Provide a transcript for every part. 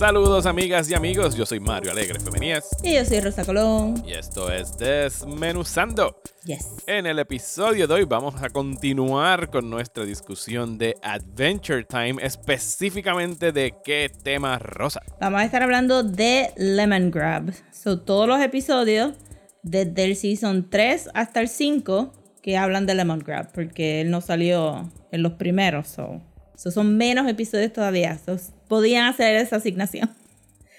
Saludos amigas y amigos, yo soy Mario Alegre Femenías Y yo soy Rosa Colón. y esto es Desmenuzando. Yes. En el episodio de hoy vamos a continuar con nuestra discusión de Adventure Time, específicamente de qué tema rosa. Vamos a estar hablando de Lemon Grab. Son todos los episodios desde el season 3 hasta el 5 que hablan de Lemon Grab, porque él no salió en los primeros. So. So son menos episodios todavía. So, podían hacer esa asignación.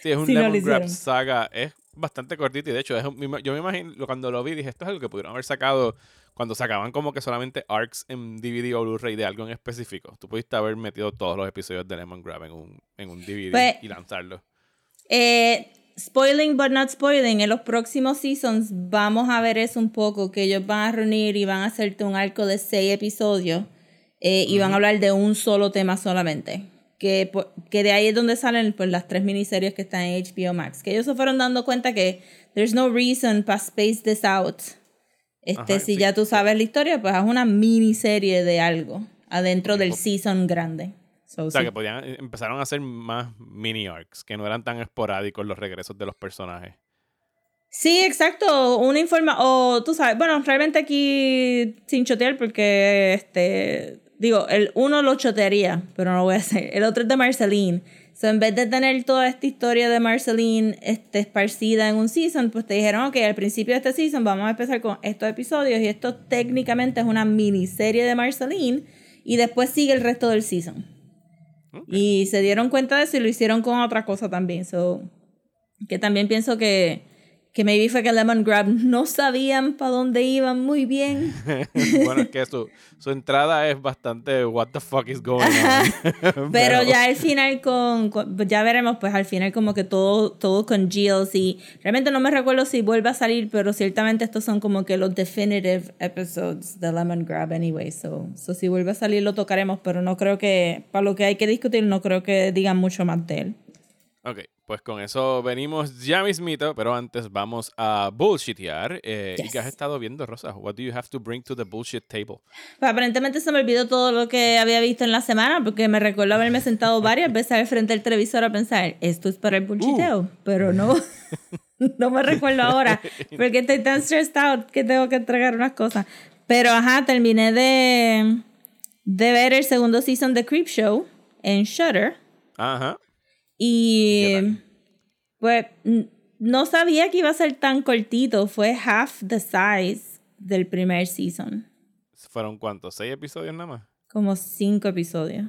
Sí, es un no Lemon Grab saga, es bastante cortito y de hecho es yo me imagino, cuando lo vi dije, esto es algo que pudieron haber sacado cuando sacaban como que solamente arcs en DVD o Blu-ray de algo en específico. Tú pudiste haber metido todos los episodios de Lemon Grab en un, en un DVD Pues- y lanzarlo. Eh, spoiling but not spoiling, en los próximos seasons vamos a ver eso un poco, que ellos van a reunir y van a hacerte un arco de seis episodios eh, y van a hablar de un solo tema solamente. Que, que de ahí es donde salen pues, las tres miniseries que están en HBO Max. Que ellos se fueron dando cuenta que there's no reason para space this out. Este, Ajá, si sí. ya tú sabes la historia, pues haz una miniserie de algo adentro del season grande. So, O sea, sí. que podían, empezaron a hacer más mini arcs, que no eran tan esporádicos los regresos de los personajes. Sí, exacto. Una informa o tú sabes, bueno, realmente aquí sin chotear porque este digo, el uno lo chotearía, pero no lo voy a hacer. El otro es de Marceline. So, en vez de tener toda esta historia de Marceline este, esparcida en un season, pues te dijeron, ok, al principio de este season vamos a empezar con estos episodios y esto técnicamente es una miniserie de Marceline y después sigue el resto del season. Y se dieron cuenta de eso y lo hicieron con otra cosa también. So, que también pienso que, que maybe fue que Lemon Grab no sabían para dónde iban muy bien. bueno, es que su, su entrada es bastante what the fuck is going on. Pero ya al final con, con- ya veremos pues al final como que todo, todo con Gilles y realmente no me recuerdo si vuelve a salir, pero ciertamente estos son como que los definitive episodes de Lemon Grab anyway. So, so si vuelve a salir lo tocaremos, pero no creo que, para lo que hay que discutir, no creo que digan mucho más de él. Ok, pues con eso venimos ya mismito, pero antes vamos a bullshitear. Eh, ¿Y Yes. qué has estado viendo, Rosa? What do you have to bring to the bullshit table? Pues aparentemente se me olvidó todo lo que había visto en la semana porque me recuerdo haberme sentado varias veces al frente del televisor a pensar, esto es para el bullshiteo, pero no, no me recuerdo ahora porque estoy tan stressed out que tengo que entregar unas cosas. Pero ajá, terminé de, de ver el segundo season de Creep Show en Shudder Ajá. Y pues no sabía que iba a ser tan cortito, fue half the size del primer season, ¿Fueron cuántos? ¿Seis episodios nada más? como cinco episodios.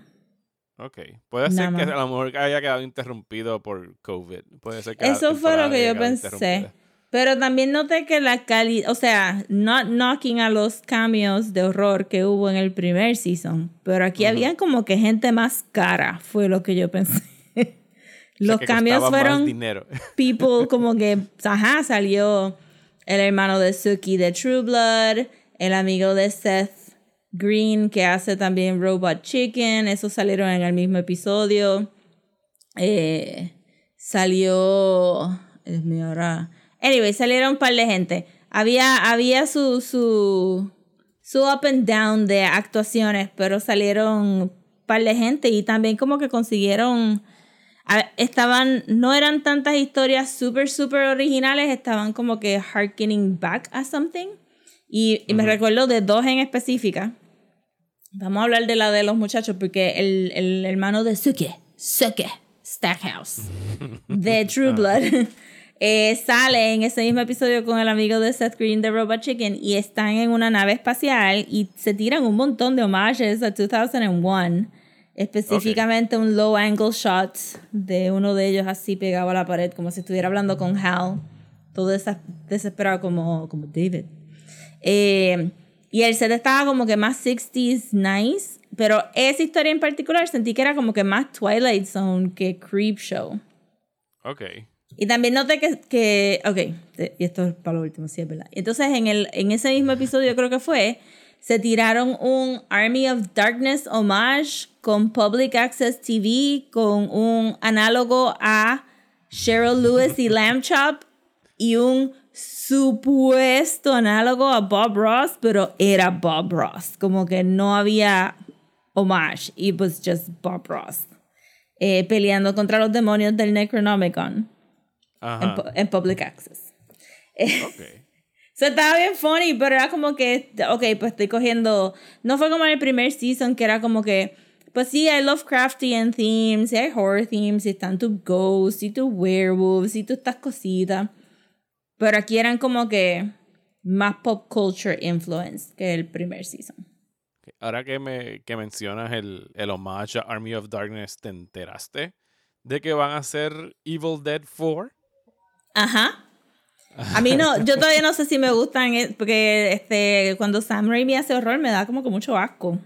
Ok. Puede ser Nada que más. a lo mejor haya quedado interrumpido por COVID. Puede ser que Eso fue lo que yo pensé. Pero también noté que la calidad, o sea, not knocking a los cameos de horror que hubo en el primer season, pero aquí había como que gente más cara, fue lo que yo pensé. O sea, los que cambios fueron dinero. people como que, ajá, salió el hermano de Suki de True Blood, el amigo de Seth Green que hace también Robot Chicken, esos salieron en el mismo episodio. Eh, salió, es mi hora. Anyway, salieron un par de gente. Había, había su, su, su up and down de actuaciones, pero salieron un par de gente y también como que consiguieron estaban, no eran tantas historias súper, súper originales, estaban como que harkening back a something. Y, y me recuerdo de dos en específica. Vamos a hablar de la de los muchachos, porque el, el hermano de Suke, Suke Stackhouse, de True Blood, eh, sale en ese mismo episodio con el amigo de Seth Green de Robot Chicken y están en una nave espacial y se tiran un montón de homages a 2001. Específicamente un low angle shot de uno de ellos así pegado a la pared, como si estuviera hablando con Hal. Todo desesperado como, como David. Eh, y el set estaba como que más 60s nice. Pero esa historia en particular sentí que era como que más Twilight Zone que Creep Show. Ok. Y también noté que, que ok, y esto es para lo último, sí es verdad. Entonces en, el, en ese mismo episodio creo que fue, se tiraron un Army of Darkness homage con Public Access TV, con un análogo a Cheryl Lewis y Lamb Chop y un supuesto análogo a Bob Ross, pero era Bob Ross, como que no había homage, it was just Bob Ross. eh, peleando contra los demonios del Necronomicon en, Ajá. pu- en Public Access. So, estaba bien funny, pero era como que, ok, pues estoy cogiendo. No fue como en el primer season, que era como que, pues sí, hay Lovecraftian themes, y hay horror themes, y están tus ghosts, y tus werewolves, y todas estas cositas. Pero aquí eran como que más pop culture influence que el primer season. Ahora que, me, que mencionas el, el homage a Army of Darkness, ¿te enteraste de que van a hacer Evil Dead 4? Ajá. A mí no, yo todavía no sé si me gustan, eh, porque este, cuando Sam Raimi hace horror me da como que mucho asco.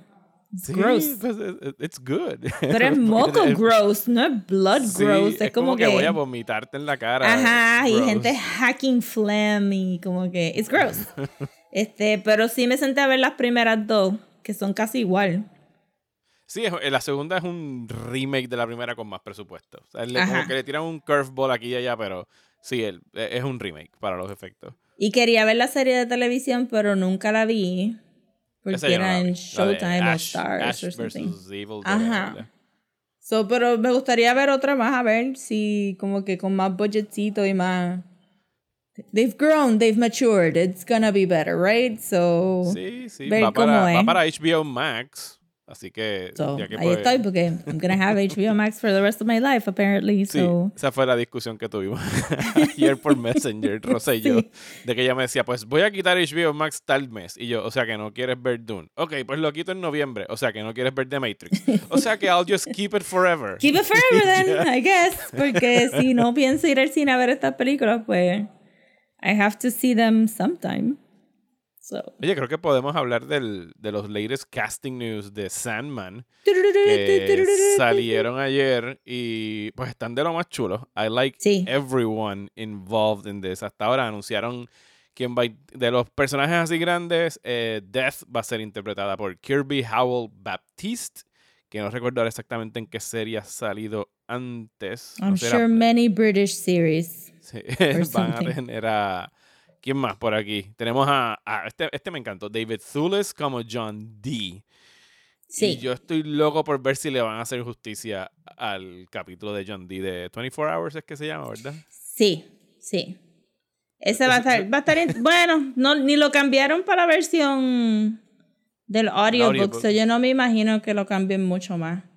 It's gross. pues, it- it- it's good. Pero es moco gross, no es blood Sí, gross. Es, como, que, voy a vomitarte en la cara. Ajá, y gente hacking phlegm y como que. It's gross. este, pero sí me senté a ver las primeras dos, que son casi igual. Sí, es- eh, la segunda es un remake de la primera con más presupuesto. O sea, le- como que le tiran un curveball aquí y allá, pero sí, el- e- es un remake para los efectos. Y quería ver la serie de televisión, pero nunca la vi. Porque no era en Showtime o Stars Ash or something. Evil Ajá. So, pero me gustaría ver otra más, a ver si como que con más budgetcito y más... They've grown, they've matured, it's gonna be better, right? So, Sí, sí. ver Va cómo para, va para HBO Max. Así que. so, ya que ahí pues- estoy porque I'm gonna have HBO Max for the rest of my life, apparently. Sí, So, esa fue la discusión que tuvimos ayer por Messenger, Rosa y yo, Sí. de que ella me decía, pues voy a quitar HBO Max tal mes, y yo, o sea que no quieres ver Dune, ok, pues lo quito en noviembre, o sea que no quieres ver The Matrix, o sea que I'll just keep it forever. keep it forever then, I guess. Porque si no pienso ir al cine a ver estas películas, pues I have to see them sometime. So. Oye, creo que podemos hablar del, de los latest casting news de Sandman, que salieron ayer y pues están de lo más chulos. I like Sí. everyone involved in this. Hasta ahora anunciaron quién va de los personajes así grandes, eh, Death va a ser interpretada por Kirby Howell Baptiste, que no recuerdo ahora exactamente en qué serie ha salido antes. I'm No sé, era- sure many British series. Sí, van a tener a... ¿Quién más por aquí? Tenemos a... a- este, este me encantó. David Thewlis como John D. Sí. Y yo estoy loco por ver si le van a hacer justicia al capítulo de John D. de 24 Hours, es que se llama, ¿verdad? Sí, sí. Ese va a estar, va a estar in- bueno, no, ni lo cambiaron para la versión del audiobook, audiobook. so yo no me imagino que lo cambien mucho más. Yo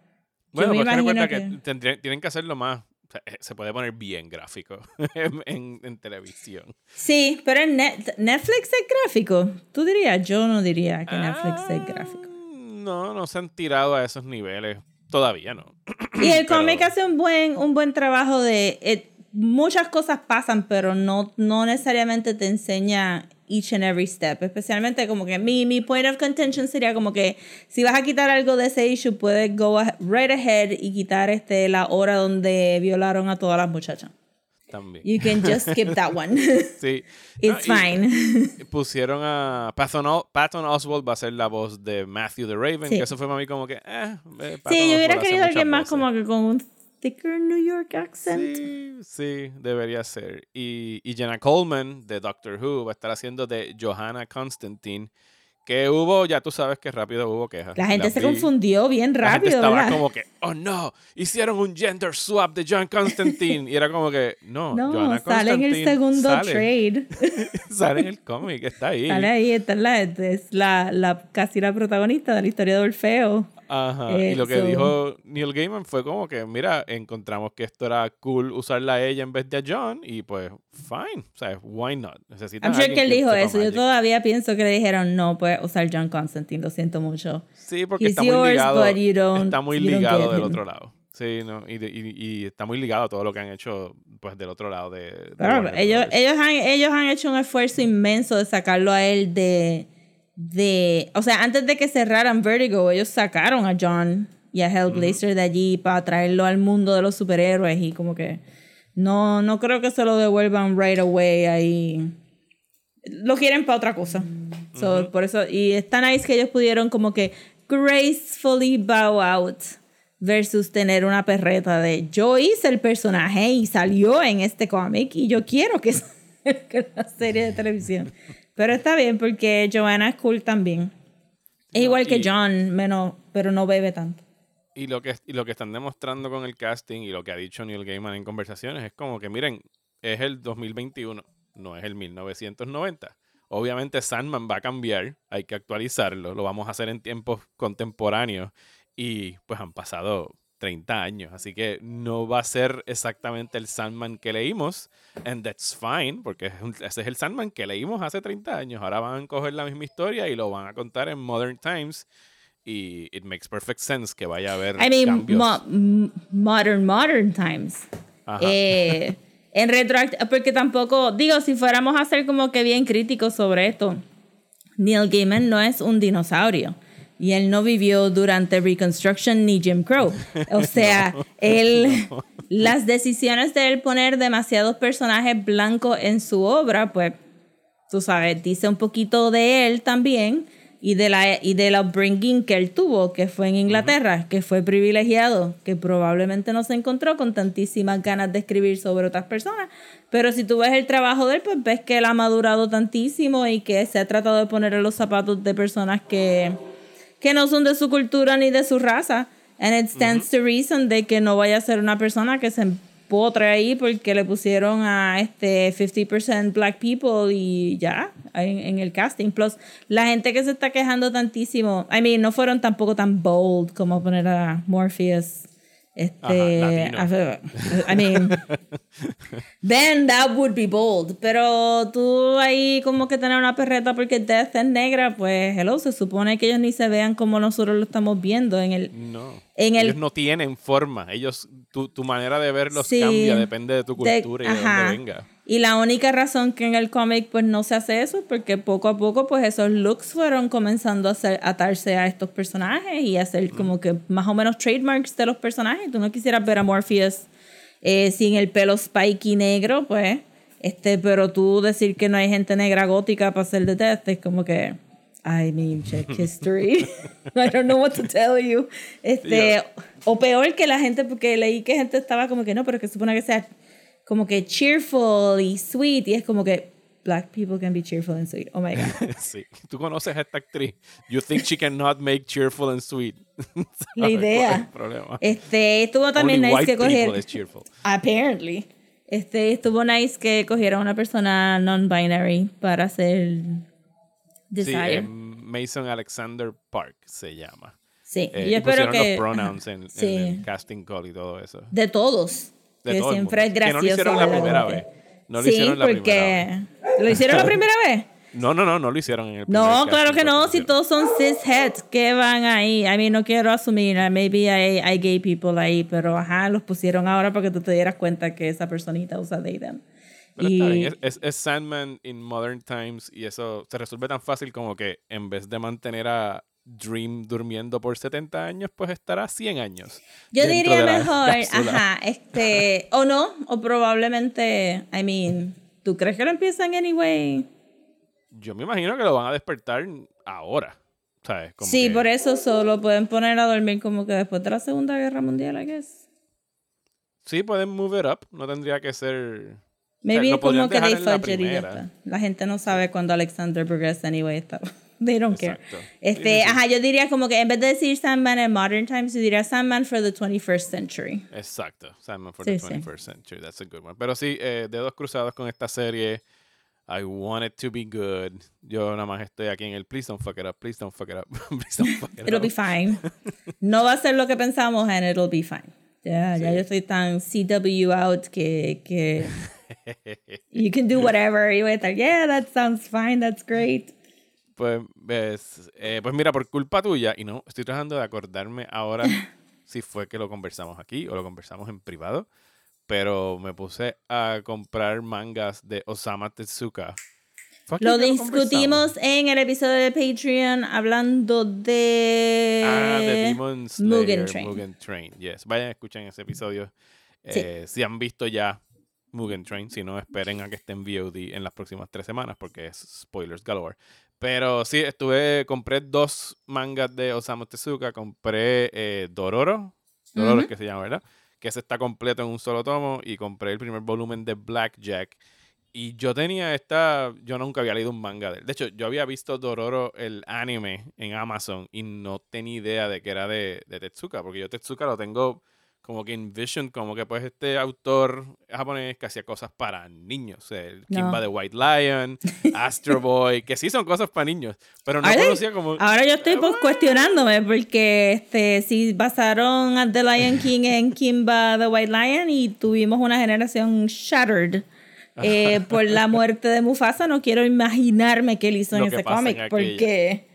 Bueno, me pues que imagino que, que- tendría- tienen que hacerlo más. O sea, eh, se puede poner bien gráfico en, en- en televisión. Sí, pero en Net- Netflix es gráfico. ¿Tú dirías? Yo no diría que Netflix es Ah, gráfico. No, no se han tirado a esos niveles. Todavía no. Y el pero- cómic hace un buen, un buen trabajo de... eh, muchas cosas pasan, pero no, no necesariamente te enseña each and every step. Especialmente como que mi, mi point of contention sería como que si vas a quitar algo de ese issue, puedes go a- right ahead y quitar este, la hora donde violaron a todas las muchachas. También. You can just skip that one. Sí. It's No, fine. Pusieron a Patton, Patton Oswald va a ser la voz de Matthew the Raven, Sí. que eso fue para mí como que, eh, Sí, yo hubiera querido alguien más muchas como voces. que con un thicker New York accent. Sí, sí, debería ser. Y, y Jenna Coleman de Doctor Who va a estar haciendo de Johanna Constantine, que hubo, ya tú sabes que rápido hubo quejas. La gente se vi. confundió bien La gente rápido, estaba ¿verdad? como que, oh no, hicieron un gender swap de John Constantine. y era como que, no, No, Johanna sale en el segundo sale, trade. sale en el cómic, está ahí. Sale ahí, esta es la, es la, la, casi la protagonista de la historia de Orfeo. Ajá. y lo que Eso. dijo Neil Gaiman fue como que, mira, encontramos que esto era cool usarla a ella en vez de a John y pues, fine. O sea, why not? Necesitan I'm sure que él dijo eso. Yo magic. todavía pienso que le dijeron, no, puedes usar John Constantine, lo siento mucho. Sí, porque He's está muy yours, ligado. you don't- está muy ligado del otro lado. Sí, no, y, y, y está muy ligado a todo lo que han hecho pues del otro lado de, de Warner ellos, ellos, han, ellos han hecho un esfuerzo inmenso de sacarlo a él de, de... O sea, antes de que cerraran Vertigo, ellos sacaron a John y a Hellblazer de allí para traerlo al mundo de los superhéroes y como que No, no creo que se lo devuelvan right away ahí. Lo quieren para otra cosa. So, Por eso, y está nice que ellos pudieron como que gracefully bow out versus tener una perreta de yo hice el personaje y salió en este cómic y yo quiero que en la serie de televisión. Pero está bien porque Joanna es cool también. Es igual que y- John, menos, pero no bebe tanto. Y lo, que, y lo que están demostrando con el casting y lo que ha dicho Neil Gaiman en conversaciones es como que, miren, es el 2021, no es el 1990. Obviamente Sandman va a cambiar, hay que actualizarlo, lo vamos a hacer en tiempos contemporáneos y pues han pasado 30 años, así que no va a ser exactamente el Sandman que leímos, and that's fine, porque ese es el Sandman que leímos hace 30 años. Ahora van a coger la misma historia y lo van a contar en Modern Times y it makes perfect sense que vaya a haber I mean, mo- modern, modern times. Ajá. Eh, en retroact porque tampoco, digo, si fuéramos a ser como que bien críticos sobre esto, Neil Gaiman no es un dinosaurio. Y él no vivió durante Reconstruction ni Jim Crow. O sea, él, las decisiones de él poner demasiados personajes blancos en su obra, pues, tú sabes, dice un poquito de él también y de la y del upbringing que él tuvo, que fue en Inglaterra, que fue privilegiado, que probablemente no se encontró con tantísimas ganas de escribir sobre otras personas. Pero si tú ves el trabajo de él, pues ves que él ha madurado tantísimo y que se ha tratado de poner en los zapatos de personas que, que no son de su cultura ni de su raza. And it stands to reason de que no vaya a ser una persona que se empotre ahí porque le pusieron a este 50% black people y ya en, en el casting. Plus, la gente que se está quejando tantísimo, I mean, no fueron tampoco tan bold como poner a Morpheus. Este, Ajá, I mean, then that would be bold. Pero tú ahí como que tener una perreta porque Death es negra, pues hello, se supone que ellos ni se vean como nosotros lo estamos viendo en el No. en el- ellos no tienen forma. Ellos, tu, tu manera de verlos Sí. cambia, depende de tu de- cultura y de ajá. dónde venga. Y la única razón que en el cómic pues no se hace eso es porque poco a poco pues esos looks fueron comenzando a hacer- atarse a estos personajes y hacer como que más o menos trademarks de los personajes. Tú no quisieras ver a Morpheus eh, sin el pelo spiky negro, pues, este, pero tú decir que no hay gente negra gótica para hacer de Death es como que, I mean, check history. I don't know what to tell you. Este, Yeah. o peor que la gente, porque leí que gente estaba como que no, pero que supone que sea como que cheerful y sweet y es como que black people can be cheerful and sweet. Oh my god. sí. Tú conoces a esta actriz. You think she cannot make cheerful and sweet. La ¿Sabes cuál es idea. problema? Este, estuvo también Only nice que coger apparently. Este, estuvo nice que cogiera una persona non-binary para hacer Sí, Desire. eh, Mason Alexander Park se llama. Sí, Eh, yo espero que los pronouns en, en Sí. el casting call y todo eso. de todos, De que todo el siempre es mundo. Que no lo gracioso. hicieron la primera vez. No lo sí, hicieron la porque primera lo hicieron la primera vez. No, no, no, no lo hicieron en el primer No, claro que no, si todos son cisheads, ¿qué van ahí? I mean, no quiero asumir, uh, maybe hay, hay gay people ahí, pero ajá, los pusieron ahora para que tú te dieras cuenta que esa personita usa they, them. Pero está Y- bien, es, es- es Sandman in Modern Times y eso se resuelve tan fácil como que en vez de mantener a Dream durmiendo por 70 años, pues estará 100 años. Yo diría mejor, ajá, este, o no, o probablemente, I mean, ¿tú crees que lo empiezan anyway? Yo me imagino que lo van a despertar ahora. ¿Sabes? Como sí, que- por eso solo pueden poner a dormir como que después de la Segunda Guerra Mundial, I guess. Sí, pueden move it up. No tendría que ser. Maybe podrían como que they la y ya está. La gente no sabe cuándo Alexander Progress anyway está. They don't care. Exacto. Este, Sí, sí, sí. ajá, yo diría como que en vez de decir Sandman en Modern Times, yo diría Sandman for the 21st century. Exacto. Sandman for Sí, the sí. 21st Century. That's a good one. Pero sí, eh, dedos cruzados con esta serie. I want it to be good. Yo nada más estoy aquí en el please don't fuck it up, please don't fuck it up, please don't fuck it It'll up. be fine. No va a ser lo que pensamos and it'll be fine. Ya, ya Sí. yo estoy tan CW out que, que you can do whatever. Y voy a estar, yeah, that sounds fine, that's great. Pues, ves, eh, pues mira, por culpa tuya, y no, estoy tratando de acordarme ahora si fue que lo conversamos aquí o lo conversamos en privado, pero me puse a comprar mangas de Osama Tezuka. ¿Fue aquí Lo discutimos en el episodio de Patreon hablando de... Ah, de Demon Slayer, Mugen Train. Mugen Train. Yes. Vayan, escuchen ese episodio. Sí. Eh, Si han visto ya Mugen Train. Si no, esperen a que esté en VOD en las próximas tres semanas porque es spoilers galore. Pero sí, estuve, compré dos mangas de Osamu Tezuka. Compré eh, Dororo. Dororo es que se llama, ¿verdad? Que ese está completo en un solo tomo. Y compré el primer volumen de Blackjack. Y yo tenía esta. Yo nunca había leído un manga de él. De hecho, yo había visto Dororo, el anime, en Amazon. Y no tenía idea de que era de, de Tetsuka. Porque yo Tetsuka lo tengo como que en Vision. Como que pues este autor japonés que hacía cosas para niños. El Kimba No. de White Lion, Astro Boy. Que sí son cosas para niños. Pero no they? conocía como. Ahora yo estoy pues, cuestionándome porque este si basaron a The Lion King en Kimba the White Lion y tuvimos una generación shattered eh, por la muerte de Mufasa, no quiero imaginarme qué él hizo en Lo ese cómic porque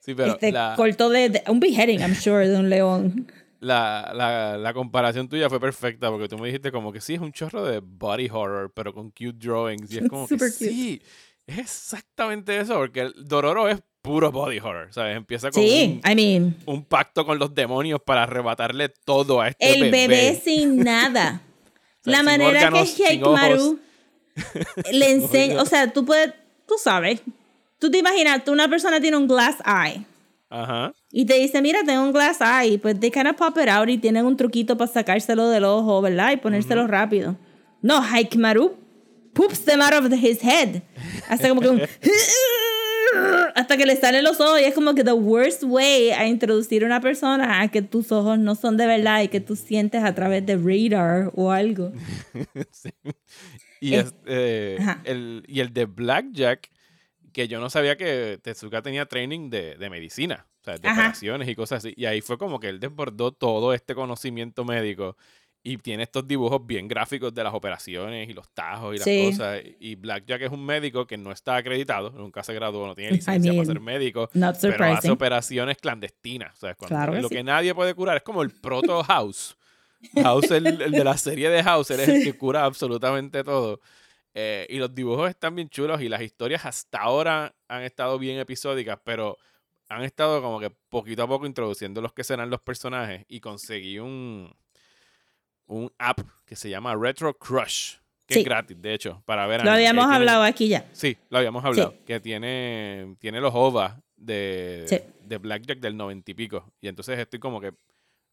Sí, pero este, la, cortó de, de- un beheading, I'm sure, de un león. La, la, la comparación tuya fue perfecta porque tú me dijiste como que sí, es un chorro de body horror, pero con cute drawings. Y es como que cute. sí, es exactamente eso, porque el Dororo es puro body horror, ¿sabes? Empieza con Sí, un, I mean, un pacto con los demonios para arrebatarle todo a este el bebé sin nada. O sea, la sin manera órganos, que sin ojos. Hikmaru le enseña, o sea, tú puedes, tú sabes, tú te imaginas, tú una persona tiene un glass eye. Ajá. Y te dice, mira, tengo un glass eye. Pues they kind of pop it out y tienen un truquito para sacárselo del ojo, ¿verdad? Y ponérselo rápido. No, Hikmaru poops them out of his head. Hasta como que un... Hasta que le salen los ojos y es como que the worst way a introducir a una persona a que tus ojos no son de verdad y que tú sientes a través de radar o algo. Sí. Y, Es- eh, el, y el de Blackjack, que yo no sabía que Tezuka tenía training de, de medicina, o sea, de Ajá. operaciones y cosas así. Y ahí fue como que él desbordó todo este conocimiento médico y tiene estos dibujos bien gráficos de las operaciones y los tajos y las Sí. cosas. Y Blackjack es un médico que no está acreditado, nunca se graduó, no tiene I licencia mean, para ser médico, Not pero hace operaciones clandestinas. O sea, cuando- Claro que lo sí. que nadie puede curar es como el proto House. House, el, el de la serie de House, él es el que cura absolutamente todo. Eh, y los dibujos están bien chulos y las historias hasta ahora han estado bien episódicas, pero han estado como que poquito a poco introduciendo los que serán los personajes y conseguí un, un app que se llama Retro Crush, que Sí. es gratis, de hecho, para ver Lo anime. habíamos Tiene- hablado aquí ya. Sí, lo habíamos hablado. Que tiene, tiene los OVA de, Sí. de Blackjack del noventa y pico. Y entonces estoy como que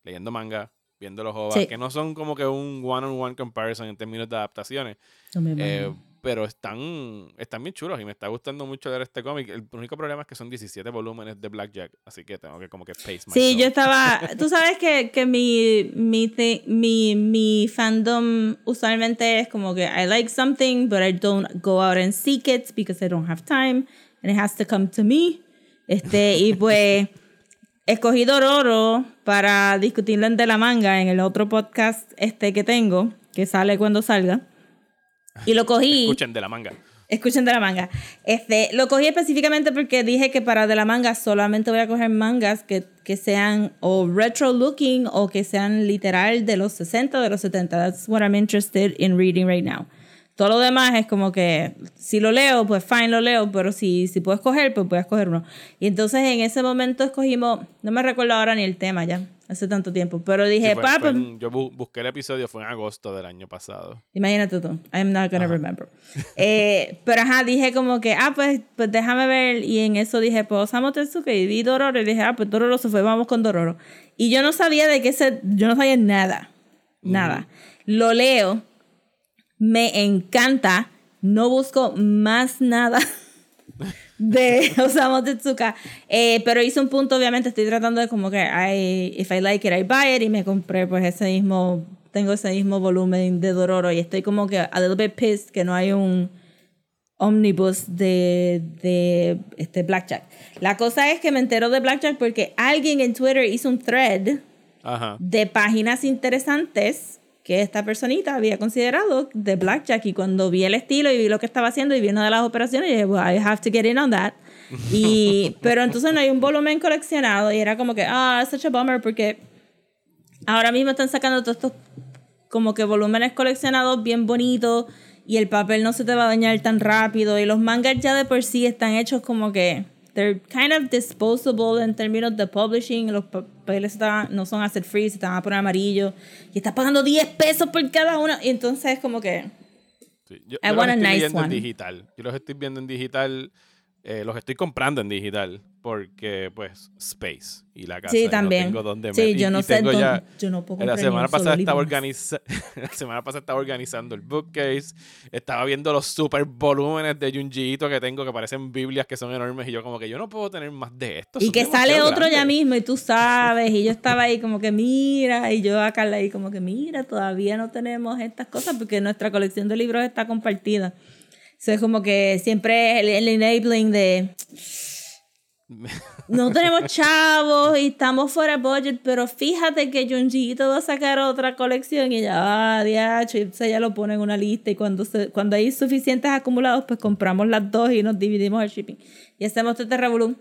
leyendo manga, viendo los OVA, Sí. que no son como que un one-on-one comparison en términos de adaptaciones. No eh, pero están, están bien chulos y me está gustando mucho ver este cómic. El único problema es que son 17 volúmenes de Blackjack, así que tengo que como que pace myself. Sí, yo estaba. Tú sabes que, que mi, mi, thi- mi, mi fandom usualmente es como que I like something, but I don't go out and seek it because I don't have time and it has to come to me. Este, y pues escogí Dororo para discutirlo en De la Manga en el otro podcast este que tengo, que sale cuando salga. Y lo cogí. Escuchen de la manga. Escuchen de la manga. Este, lo cogí específicamente porque dije que para de la manga solamente voy a coger mangas que, que sean o retro looking o que sean literal de los 60 o de los 70. That's what I'm interested in reading right now. Todo lo demás es como que si lo leo, pues fine lo leo, pero si, si puedo escoger, pues voy a escoger uno. Y entonces en ese momento escogimos, no me recuerdo ahora ni el tema ya, hace tanto tiempo, pero Sí, dije, fue- "Pa, fue pues, en- yo bu- busqué el episodio, fue en agosto del año pasado. Imagínate tú. I'm not gonna remember. Eh, pero ajá, dije como que, ah, pues, pues déjame ver. Y en eso dije, pues Osamu Tezuka y vi Dororo. Y dije, ah, pues Dororo se fue, vamos con Dororo. Y yo no sabía de qué se. Yo no sabía nada. Nada. Lo leo. Me encanta. No busco más nada de Osamu Tezuka. Eh, pero hice un punto, obviamente, estoy tratando de como que, I, if I like it, I buy it. Y me compré pues ese mismo, tengo ese mismo volumen de Dororo. Y estoy como que a little bit pissed que no hay un omnibus de, de este Blackjack. La cosa es que me entero de Blackjack porque alguien en Twitter hizo un thread Ajá. de páginas interesantes que esta personita había considerado de Blackjack y cuando vi el estilo y vi lo que estaba haciendo y vi una de las operaciones dije, well, I have to get in on that. Y, pero entonces no hay un volumen coleccionado y era como que, ah, such a bummer porque ahora mismo están sacando todos estos como que volúmenes coleccionados bien bonitos y el papel no se te va a dañar tan rápido y los mangas ya de por sí están hechos como que they're kind of disposable en términos de publishing los papeles están- no son asset free se van a poner amarillo y estás pagando 10 pesos por cada uno y entonces como que Sí, Yo, I yo los want a estoy nice viendo en one. digital. Yo los estoy viendo en digital. eh, los estoy comprando en digital. Porque, pues, space. Y la casa. Sí, no también. tengo dónde sí, yo no y sé tengo dónde- ya- yo no puedo La semana pasada estaba organiza la semana pasada estaba organizando el bookcase. Estaba viendo los super volúmenes de Junjiito que tengo que parecen Biblias que son enormes. Y yo, como que yo no puedo tener más de esto. Y que sale otro ya mismo y tú sabes, y yo estaba ahí como que mira, y yo a Carla ahí como que mira, todavía no tenemos estas cosas porque nuestra colección de libros está compartida. Eso es como que siempre el, el enabling de no tenemos chavos y estamos fuera de budget, pero fíjate que Junjiito va a sacar otra colección y ya, ah, diacho, y entonces ya lo pone en una lista y cuando, se- cuando hay suficientes acumulados, pues compramos las dos y nos dividimos el shipping. Y hacemos este revolú.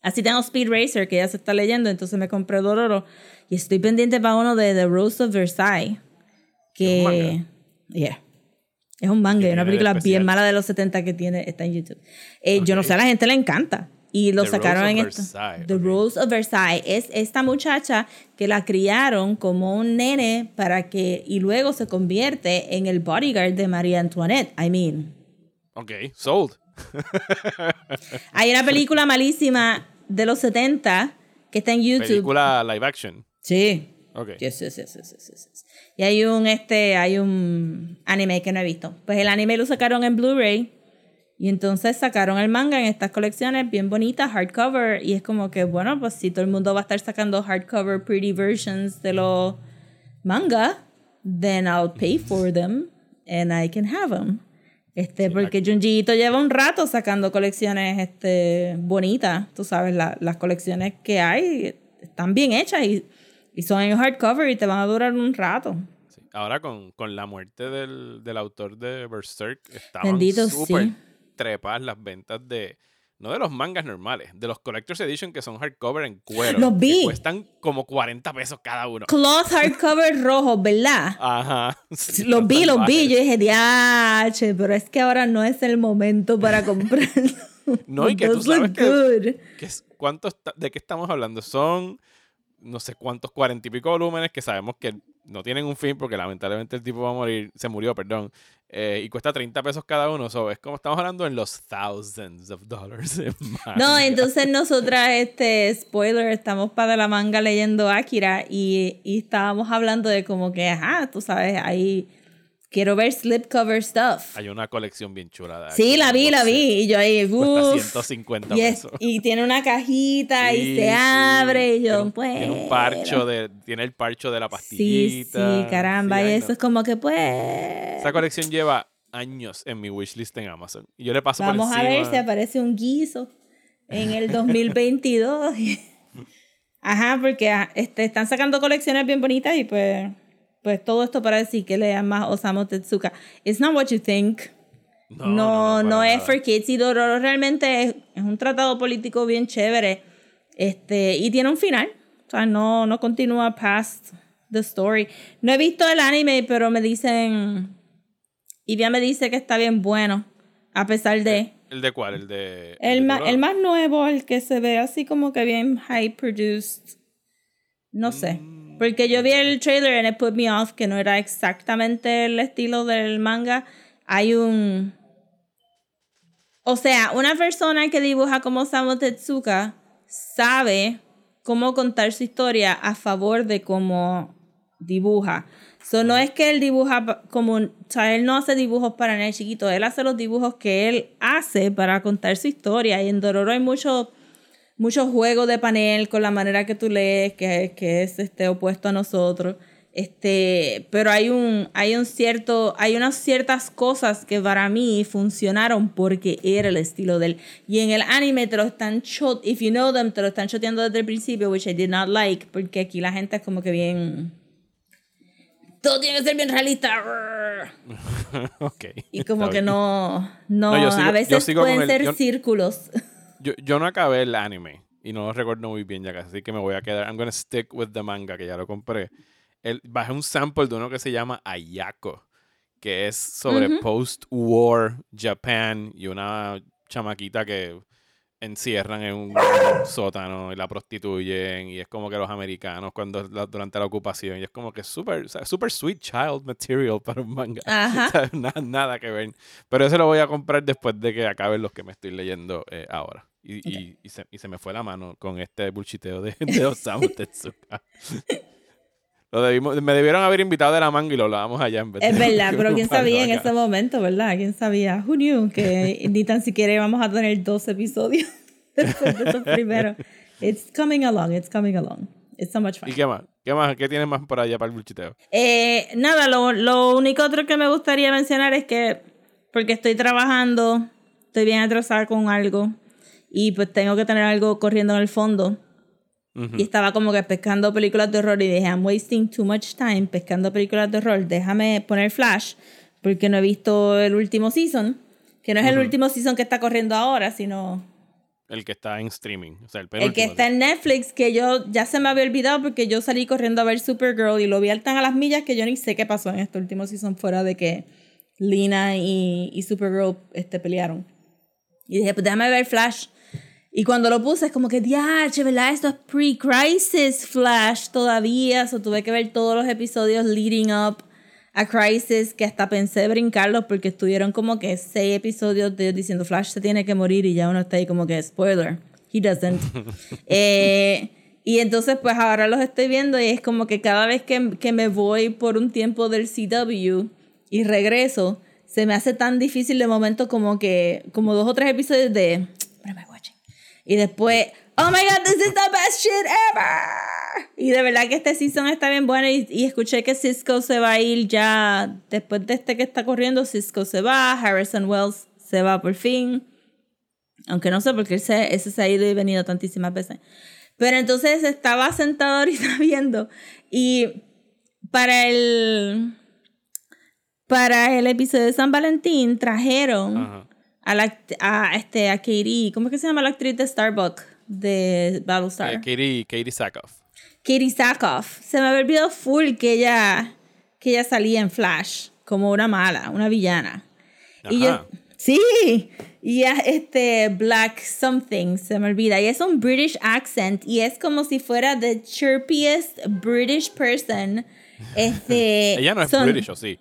Así tengo Speed Racer, que ya se está leyendo, entonces me compré Dororo. Y estoy pendiente para uno de The Rose of Versailles. Que. ¿Es un manga? Yeah. Es un manga, ¿Qué es una película bien mala de los 70 que tiene, está en YouTube. Eh, Yo no sé, a la gente le encanta. Y lo The sacaron Rose en of esto. Versailles, The ok. Rose of Versailles. Es esta muchacha que la criaron como un nene para que. Y luego se convierte en el bodyguard de María Antoinette. I mean. Ok, sold. Hay una película malísima de los 70 que está en YouTube. Película live action. Sí. Ok. Yes, yes, yes, yes, yes, yes, yes. Y hay un este, hay un anime que no he visto. Pues el anime lo sacaron en Blu-ray. Y entonces sacaron el manga en estas colecciones bien bonitas, hardcover. Y es como que, bueno, pues si todo el mundo va a estar sacando hardcover pretty versions de los manga, then I'll pay for them and I can have them. Este, porque Junjiito lleva un rato sacando colecciones este, bonitas. Tú sabes, la- las colecciones que hay están bien hechas y, y son en hardcover y te van a durar un rato. Sí. Ahora con, con la muerte del, del autor de Berserk, estaban súper sí. trepadas las ventas de, no de los mangas normales, de los Collector's Edition que son hardcover en cuero. Los vi. Que cuestan como 40 pesos cada uno. Cloth hardcover rojo, ¿verdad? Ajá. sí, los vi, los vi. Yo dije, diache, pero es que ahora no es el momento para comprarlo. No, y que tú Those sabes que- good. ¿Qué es- cuánto está- ¿De qué estamos hablando? Son no sé cuántos cuarenta y pico volúmenes que sabemos que no tienen un fin porque lamentablemente el tipo va a morir, se murió, perdón, eh, y cuesta 30 pesos cada uno. So, es como estamos hablando en los thousands of dollars. No, entonces nosotras, este, spoiler, estamos para la manga leyendo Akira y, y estábamos hablando de como que, ajá, tú sabes, ahí quiero ver slipcover stuff. Hay una colección bien chula. de Sí, la vi, la vi. Y yo ahí, uff. 150 Y, es- pesos. y tiene una cajita Sí, y se sí. abre y yo, Tiene un- pues. Tiene un parcho de, tiene el parcho de la Sí, pastillita. sí, caramba. Sí, y eso no. es como que, pues. Esa colección lleva años en mi wishlist en Amazon. Y yo le paso Vamos por a ver encima. si aparece un guiso en el 2022. Ajá, porque ah, este, están sacando colecciones bien bonitas y pues, pues todo esto para decir que lean más Osamu Tezuka. It's not what you think. No, no, no, para es nada. for kids. Y Dororo realmente es, es un tratado político bien chévere. Este, y tiene un final. O sea, no, no continúa past the story. No he visto el anime, pero me dicen. Ivia me dice que está bien bueno. A pesar de. ¿El de cuál? El de. El, de ma- Dororo? el más nuevo, el que se ve así como que bien high produced. No sé. Porque yo vi el trailer and it put me off, que no era exactamente el estilo del manga. Hay un. O sea, una persona que dibuja como Samu Tezuka sabe cómo contar su historia a favor de cómo dibuja. So, no es que él dibuja como, o sea, él no hace dibujos para niños chiquitos, él hace los dibujos que él hace para contar su historia. Y en Dororo hay mucho, mucho juego de panel con la manera que tú lees, que, que es este, opuesto a nosotros. Este, pero hay un, hay un cierto, hay unas ciertas cosas que para mí funcionaron porque era el estilo de él. Y en el anime te lo están shot, if you know them, te lo están choteando desde el principio, which I did not like, porque aquí la gente es como que bien. Todo tiene que ser bien realista. ok. Y como que no, no, No, yo sigo- a veces pueden el- ser yo- círculos. Yo, yo no acabé el anime y no lo recuerdo muy bien ya casi, así que me voy a quedar. I'm gonna stick with the manga, que ya lo compré. El, bajé un sample de uno que se llama Ayako, que es sobre post-war Japan y una chamaquita que encierran en un sótano y la prostituyen y es como que los americanos cuando la- durante la ocupación y es como que súper o sea, súper sweet child material para un manga Ajá. ¿Sabes? nada, nada que ver pero ese lo voy a comprar después de que acaben los que me estoy leyendo eh, ahora y, y- y se, y se me fue la mano con este bullshiteo de, de Osamu Tezuka Lo debimos- me debieron haber invitado de la manga y lo hablábamos allá en vez Es verdad, pero quién sabía en acá. ese momento, ¿verdad? ¿Quién sabía? Who knew que ni tan siquiera íbamos a tener dos episodios después de primeros. It's coming along, it's coming along. It's so much fun. ¿Y qué más? ¿Qué más? ¿Qué tienes más por allá para el bullshiteo? Eh, nada, lo, lo único otro que me gustaría mencionar es que, porque estoy trabajando, estoy bien atrasada con algo y pues tengo que tener algo corriendo en el fondo. Ujú. Y estaba como que pescando películas de horror y dije, I'm wasting too much time pescando películas de horror. Déjame poner Flash, porque no he visto el último season, que no es el último season que está corriendo ahora, sino El que está en streaming. O sea, el el que está en Netflix, que yo ya se me había olvidado porque yo salí corriendo a ver Supergirl y lo vi al tan a las millas que yo ni sé qué pasó en este último season fuera de que Lina y, y Supergirl este, pelearon. Y dije, pues déjame ver Flash. Y cuando lo puse es como que, diache, ¿verdad? Esto es pre-crisis Flash todavía. So tuve que ver todos los episodios leading up a Crisis, que hasta pensé brincarlos porque estuvieron como que seis episodios de ellos diciendo Flash se tiene que morir y ya uno está ahí como que, spoiler, he doesn't. Eh, y entonces pues ahora los estoy viendo y es como que cada vez que, que me voy por un tiempo del CW y regreso, se me hace tan difícil de momento como que, como dos o tres episodios de, what am I watching? Y después, oh my god, this is the best shit ever. Y de verdad que este season está bien bueno y, escuché que Cisco se va a ir ya, después de este que está corriendo, Cisco se va, Harrison Wells se va por fin. Aunque no sé porque él se- ese se ha ido y venido tantísimas veces. Pero entonces estaba sentado ahorita viendo y para el para el episodio de San Valentín trajeron. A la a este a Katie, ¿cómo es que se llama la actriz de Starbucks de Battlestar? Eh, Katie, Katie Sackhoff. Katie Sackhoff. Se me había olvidado full que ella que ella salía en Flash como una mala, una villana. Y yo, Ajá. sí, y es este Black Something, se me olvida. Y es un British accent y es como si fuera the chirpiest British person. Este, Ella no es son- British, ¿o sí?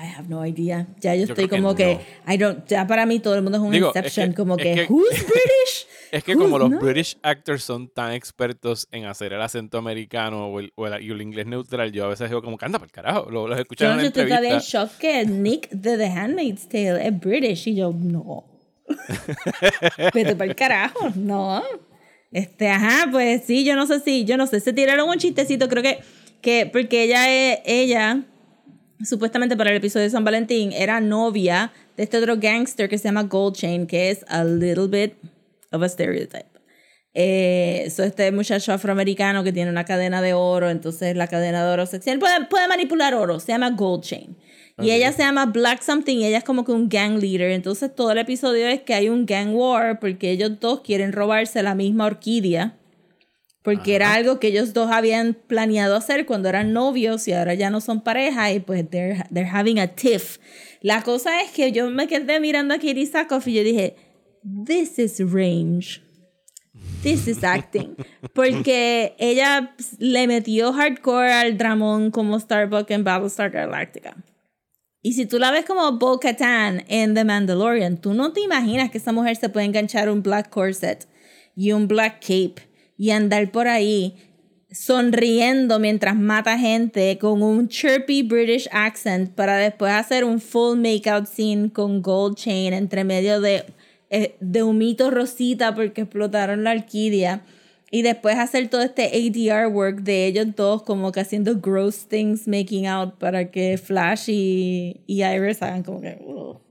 I have no idea. Ya yo, Yo estoy creo que como que, no. I don't, ya para mí todo el mundo es un Digo, es exception, que- como es que, que- who's British? Es que Who's como los not? British actors son tan expertos en hacer el acento americano o el, o el- y el inglés neutral, yo a veces digo como que anda por carajo. Lo- Los escuchan Yo, en yo estoy todavía en shock que Nick de The Handmaid's Tale es British y yo, no. Vete para el carajo, no. Este, ajá, pues sí, yo no sé si, yo no sé, se tiraron un chistecito, creo que, que porque ella es, ella, supuestamente para el episodio de San Valentín, era novia de este otro gangster que se llama Gold Chain, que es a little bit of a stereotype. Eh, so este muchacho afroamericano que tiene una cadena de oro, entonces la cadena de oro sexual puede, puede manipular oro, se llama Gold Chain. Y ella se llama Black Something y ella es como que un gang leader. Entonces todo el episodio es que hay un gang war porque ellos dos quieren robarse la misma orquídea. Porque era algo que ellos dos habían planeado hacer cuando eran novios y ahora ya no son pareja y pues they're, they're having a tiff. La cosa es que yo me quedé mirando a Katie Sackhoff y yo dije, this is range. This is acting. Porque ella le metió hardcore al dramón como Starbuck en Battlestar Galactica. Y si tú la ves como Bo Katan en The Mandalorian, tú no te imaginas que esa mujer se puede enganchar un black corset y un black cape y andar por ahí sonriendo mientras mata gente con un chirpy British accent para después hacer un full makeout scene con gold chain entre medio de, eh, de humito rosita porque explotaron la orquídea. Y después hacer todo este ADR work de ellos dos como que haciendo gross things making out para que Flash y, y Iris hagan como que...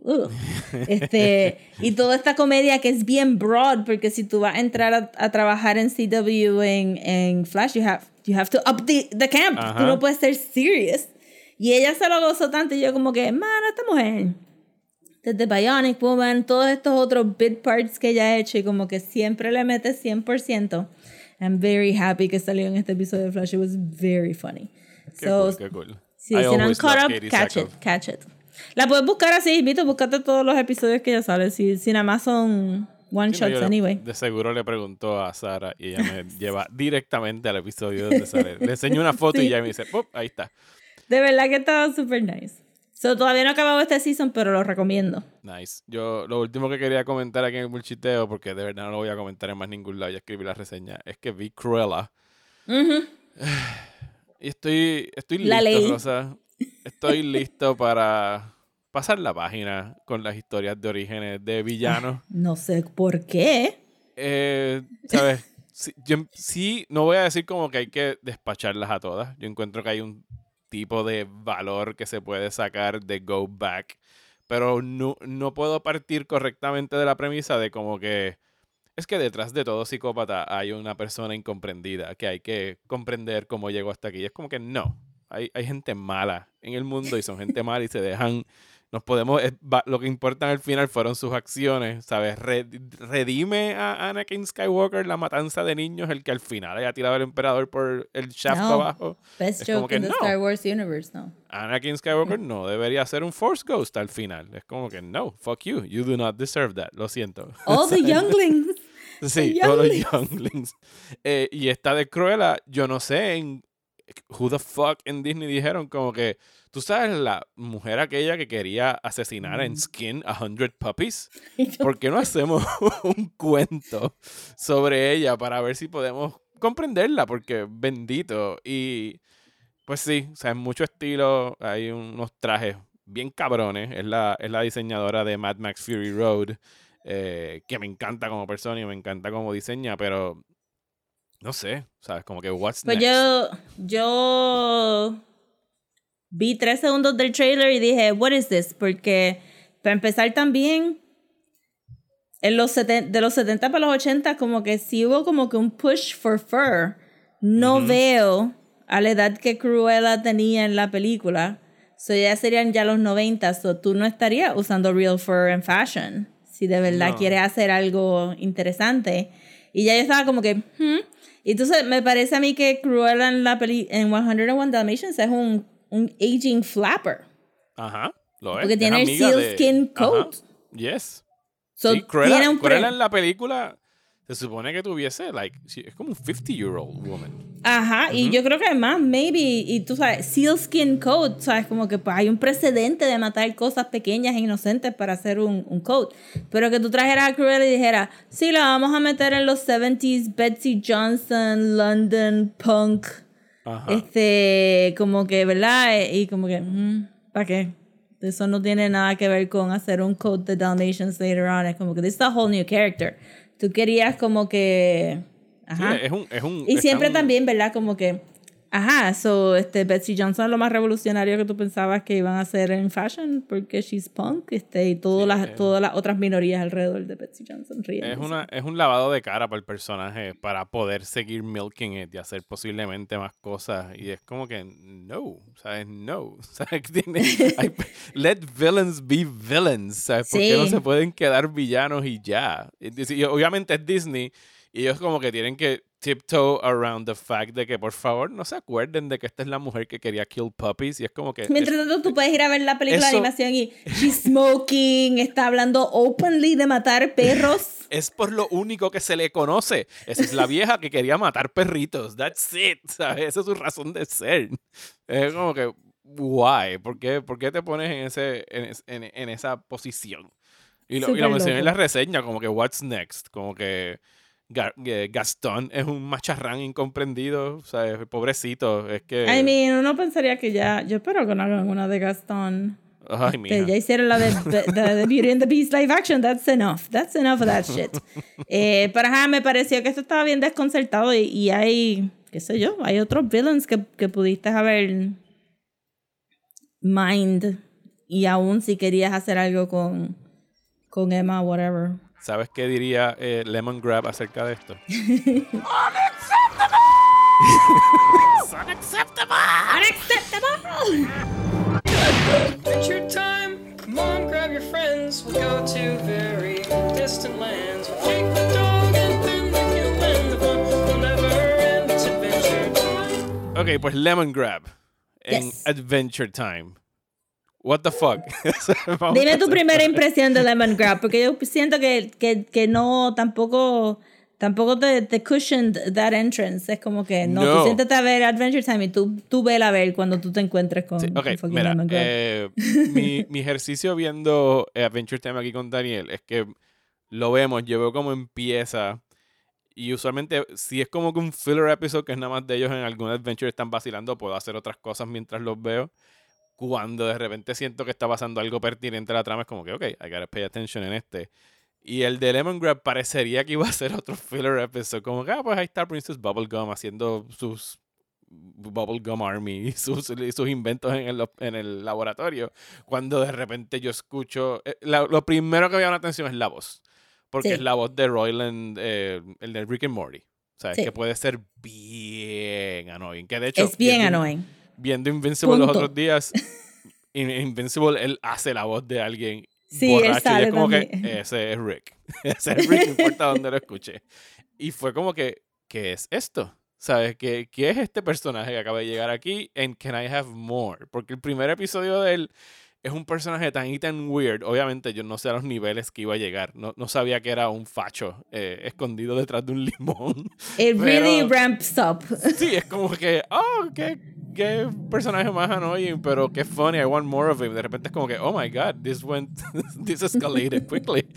Este, y toda esta comedia que es bien broad porque si tú vas a entrar a, a trabajar en CW en, en Flash, you have, you have to up the, the camp. Tú Ajá. no puedes ser serious. Y ella se lo gozó tanto y yo como que, mano, esta mujer desde Bionic Woman, todos estos otros bit parts que ella ha hecho y como que siempre le mete 100%. I'm very happy que salió en este episodio de Flash. It was very funny. Qué so, cool, qué cool. si, I han always caught love up, Katie catch Sackhoff. it, catch it. La puedes buscar así, invito, búscate todos los episodios que ella sale. Si, si nada más son one Sí, shots le- anyway. De seguro le preguntó a Sara y ella me lleva directamente al episodio donde sale. Le enseño una foto y Sí. ella me dice, ¡pop! Ahí está. De verdad que estaba super nice. So, todavía no he acabado este season, pero lo recomiendo. Nice. Yo lo último que quería comentar aquí en el mulchiteo, porque de verdad no lo voy a comentar en más ningún lado, ya escribí la reseña, es que vi Cruella. Ujú. Y estoy, estoy La listo, ley. Rosa. Estoy listo para pasar la página con las historias de orígenes de villanos. No sé por qué. Eh, ¿Sabes? Sí, yo- sí, no voy a decir como que hay que despacharlas a todas. Yo encuentro que hay un tipo de valor que se puede sacar de go back. Pero no, no puedo partir correctamente de la premisa de como que es que detrás de todo psicópata hay una persona incomprendida que hay que comprender cómo llegó hasta aquí. Es como que no. Hay, hay gente mala en el mundo y son gente mala y se dejan. Nos podemos. es- va- lo que importa al final fueron sus acciones, ¿sabes? Re- redime a Anakin Skywalker la matanza de niños, el que al final haya tirado al emperador por el shaft No. abajo. Best Es como joke que in the no. Star Wars universe, no. Anakin Skywalker no debería ser un Force Ghost al final. Es como que no, fuck you, you do not deserve that. Lo siento. All the younglings. Sí, The todos los younglings. younglings. Eh, y esta de Cruella, yo no sé en who the fuck en Disney dijeron como que, tú sabes, la mujer aquella que quería asesinar en Skin a hundred puppies. ¿Por qué no hacemos un cuento sobre ella para ver si podemos comprenderla? Porque bendito. Y pues sí, o sea, en mucho estilo hay unos trajes bien cabrones. Es la, es la diseñadora de Mad Max Fury Road, eh, que me encanta como persona y me encanta como diseña, pero no sé, ¿sabes? Como que what's Pues next? yo, yo vi tres segundos del trailer y dije, what is this? Porque para empezar también, en los de los 70 para los 80, como que sí hubo como que un push for fur. No veo a la edad que Cruella tenía en la película. So ya serían ya los 90, so tú no estarías usando real fur en fashion. Si de verdad No. quieres hacer algo interesante. Y ya yo estaba como que, hmm. Y entonces me parece a mí que Cruella en la peli en 101 Dalmatians es un, un aging flapper. Ajá, lo es. Porque es tiene el de- sealskin Ajá, coat. Yes. So, sí, Cruella, Cruella en la película se supone que tuviese, like, es como un 50-year-old woman. Ajá, y yo creo que además, maybe, y tú sabes, sealskin coat, sabes, como que pues, hay un precedente de matar cosas pequeñas e inocentes para hacer un, un coat. Pero que tú trajeras a Cruella y dijeras, sí, la vamos a meter en los 70s, Betsy Johnson, London, punk, Ajá. este, como que, ¿verdad? Y como que, ¿para qué? Eso no tiene nada que ver con hacer un coat de Dalmatians later on. Es como que this is a whole new character. Tú querías como que... Sí, Ajá. es un, es un, Y siempre también, ¿verdad? Como que, ajá, so, este, Betsy Johnson es lo más revolucionario que tú pensabas que iban a hacer en fashion, porque she's punk, este, y todas las, todas las otras minorías alrededor de Betsy Johnson Es, riéndose. una, es un lavado de cara para el personaje para poder seguir milking it y hacer posiblemente más cosas. Y es como que no, ¿sabes? No. ¿Sabes? Tiene- hay- let villains be villains. ¿Sabes? ¿Por qué no se pueden quedar villanos y ya? Y obviamente es Disney y ellos como que tienen que tiptoe around the fact de que por favor no se acuerden de que esta es la mujer que quería kill puppies y es como que Mientras tanto, tú puedes ir a ver la película Eso- de animación y she's smoking, está hablando openly de matar perros. es por lo único que se le conoce. Esa es la vieja que quería matar perritos. That's it. ¿sabes? Esa es su razón de ser. Es como que, why? ¿Por qué, por qué te pones en, ese, en, en- en esa posición? Y lo, y lo mencioné en la reseña, como que, what's next? Como que eh, Gastón es un macharrán incomprendido. ¿sabes? Pobrecito. Es que. I mean, uno pensaría que ya, yo espero que no hagan una de Gastón. ay, mija. ya hicieron la de, de- de- de Beauty and the Beast live action. That's enough. That's enough of that shit. Eh, pero ajá, me pareció que esto estaba bien desconcertado y, y hay, qué sé yo, hay otros villains que, que pudiste haber mind y aún si querías hacer algo con, con Emma, whatever. ¿Sabes qué diría eh, Lemon Grab acerca de esto? Adventure time! Come on, grab your friends. We'll go to very distant lands. We'll take the dog and then the human. The fun will never end. It's adventure time. Ok, pues Lemon Grab en Yes. Adventure Time. What the fuck. Dime tu primera impresión de Lemongrab, porque yo siento que, que, que no, tampoco, tampoco te, te cushioned that entrance. Es como que no, No. tú siéntate a ver Adventure Time y tú, tú vela a ver cuando tú te encuentres con, Sí, con ok, fucking mira, eh, mi, mi ejercicio viendo Adventure Time aquí con Daniel es que lo vemos, yo veo cómo empieza y usualmente si es como que un filler episode que es nada más de ellos en algún adventure están vacilando, puedo hacer otras cosas mientras los veo. Cuando de repente siento que está pasando algo pertinente a la trama es como que, ok, I gotta pay attention en este. Y el de Lemongrab parecería que iba a ser otro filler episode. Como que, ah, pues ahí está Princess Bubblegum haciendo sus Bubblegum Army y sus, y sus inventos en el, en el laboratorio. Cuando de repente yo escucho. eh, la- lo primero que me llama la atención es la voz. Porque Sí. es la voz de Royland, eh, el de Rick and Morty. ¿Sabes? Sí. Que puede ser bien annoying. Que de hecho. es bien annoying. Viendo Invincible los otros días. In- Invincible, él hace la voz de alguien Sí, él borracho y es como que ese es Rick. ese es Rick, no importa dónde lo escuche. Y fue como que, ¿qué es esto? ¿Sabes? ¿Qué, ¿Qué es este personaje que acaba de llegar aquí? And can I have more? Porque el primer episodio de él es un personaje tan y tan weird. Obviamente yo no sé a los niveles que iba a llegar. No, no sabía que era un facho eh, escondido detrás de un limón. It really pero- ramps up. Sí, es como que, oh, qué, qué personaje más annoying, pero qué funny, I want more of him. De repente es como que, oh my god, this went, this escalated quickly.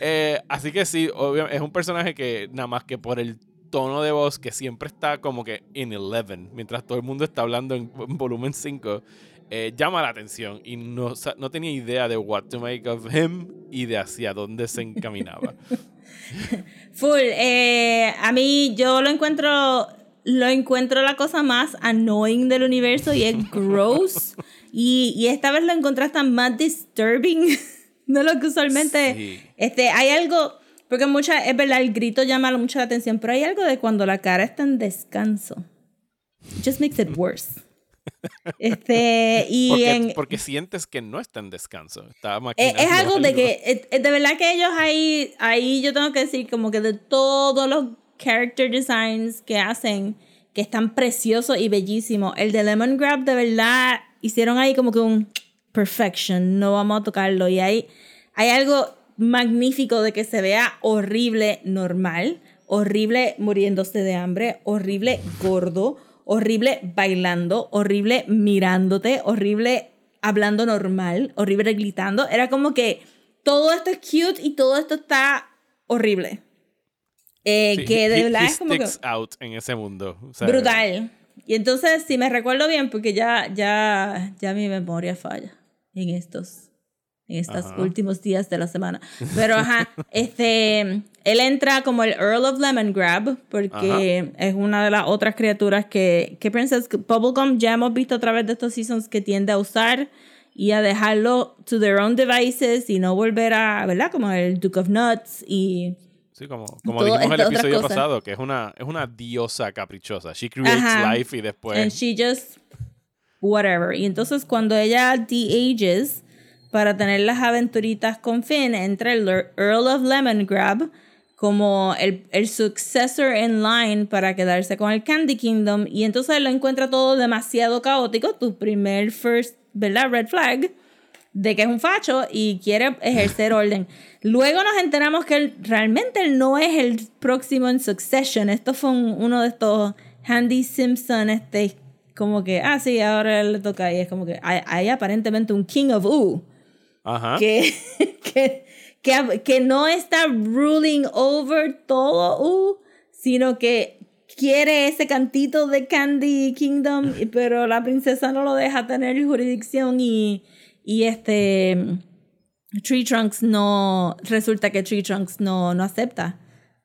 Eh, así que sí, obvia- es un personaje que nada más que por el tono de voz que siempre está como que in 11, mientras todo el mundo está hablando en, en volumen 5, eh, llama la atención y no, no tenía idea de what to make of him y de hacia dónde se encaminaba. Full. eh, a mí yo lo encuentro, lo encuentro la cosa más annoying del universo y es gross. y, y esta vez lo encontré hasta más disturbing de lo que usualmente. Sí. Este, hay algo, porque mucha, es verdad, el grito llama mucho la atención, pero hay algo de cuando la cara está en descanso. It just makes it worse. Este, y Porque, en, porque sientes que no está en descanso. Está Eh, es algo de que, eh, eh, de verdad que ellos ahí, ahí yo tengo que decir como que de todos los character designs que hacen, que están preciosos y bellísimos, el de Lemongrab de verdad hicieron ahí como que un perfection, no vamos a tocarlo. Y hay, hay algo magnífico de que se vea horrible normal, horrible muriéndose de hambre, horrible gordo, horrible bailando, horrible mirándote, horrible hablando normal, horrible gritando. Era como que todo esto es cute y todo esto está horrible. Eh, Sí, que de verdad es como que out en ese mundo. o sea, brutal. Y entonces, si me recuerdo bien, porque ya, ya, ya mi memoria falla en estos, en estos Ajá. últimos días de la semana. Pero ajá, este, él entra como el Earl of Lemongrab, porque es una de las otras criaturas que, que Princess Bubblegum ya hemos visto a través de estos seasons que tiende a usar y a dejarlo to their own devices y no volver a, ¿verdad? Como el Duke of Nuts y... Sí, como, como dijimos en el otra episodio pasado, que es una, es una diosa caprichosa. She creates Ajá. life y después. And she just whatever. Y entonces cuando ella de-ages para tener las aventuritas con Finn, entra el Ear- Earl of Lemongrab como el, el successor in line para quedarse con el Candy Kingdom. Y entonces él lo encuentra todo demasiado caótico. Tu primer first, ¿verdad? Red flag de que es un facho y quiere ejercer orden. Luego nos enteramos que él, realmente él no es el próximo en Succession. Esto fue un- uno de estos Handy Simpson, este, como que, ah, sí, ahora le toca y es como que hay, hay aparentemente un King of U Ajá. que, que, que, que no está ruling over todo U, sino que quiere ese cantito de Candy Kingdom, pero la princesa no lo deja tener jurisdicción y, y este Tree Trunks no, resulta que Tree Trunks no, no acepta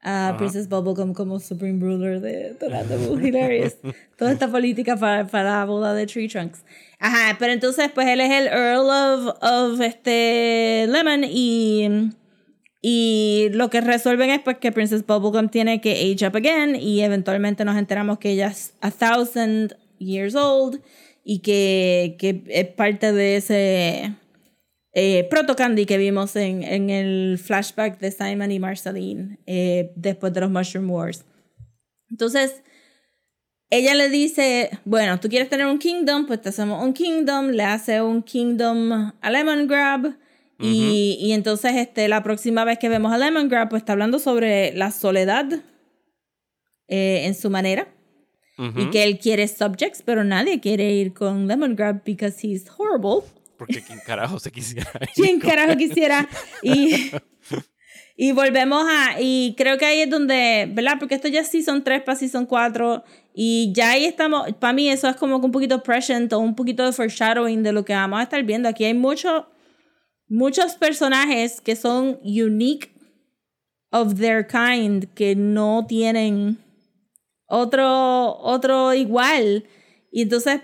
a Princess Bubblegum como Supreme Ruler de Toronto. Hilarious. Toda esta política para, para la boda de Tree Trunks. Ajá, pero entonces pues él es el Earl of, este Lemon y, y lo que resuelven es pues que Princess Bubblegum tiene que age up again y eventualmente nos enteramos que ella es a thousand years old y que, que es parte de ese eh, Proto Candy que vimos en, en el flashback de Simon y Marceline eh, después de los Mushroom Wars. Entonces, ella le dice, bueno, tú quieres tener un kingdom, pues te hacemos un kingdom, le hace un kingdom a Lemon Grab. y, y entonces este, la próxima vez que vemos a Lemon Grab, pues está hablando sobre la soledad eh, en su manera. Y que él quiere subjects, pero nadie quiere ir con Lemon Grab because he's horrible. Porque quién carajo se quisiera ir ¿Quién con- carajo quisiera? Y, y volvemos a. Y creo que ahí es donde. ¿Verdad? Porque esto ya es Season 3 para Season 4. Y ya ahí estamos. Para mí, eso es como que un poquito present o un poquito de foreshadowing de lo que vamos a estar viendo. Aquí hay mucho, muchos personajes que son unique of their kind, que no tienen otro, otro igual. Y entonces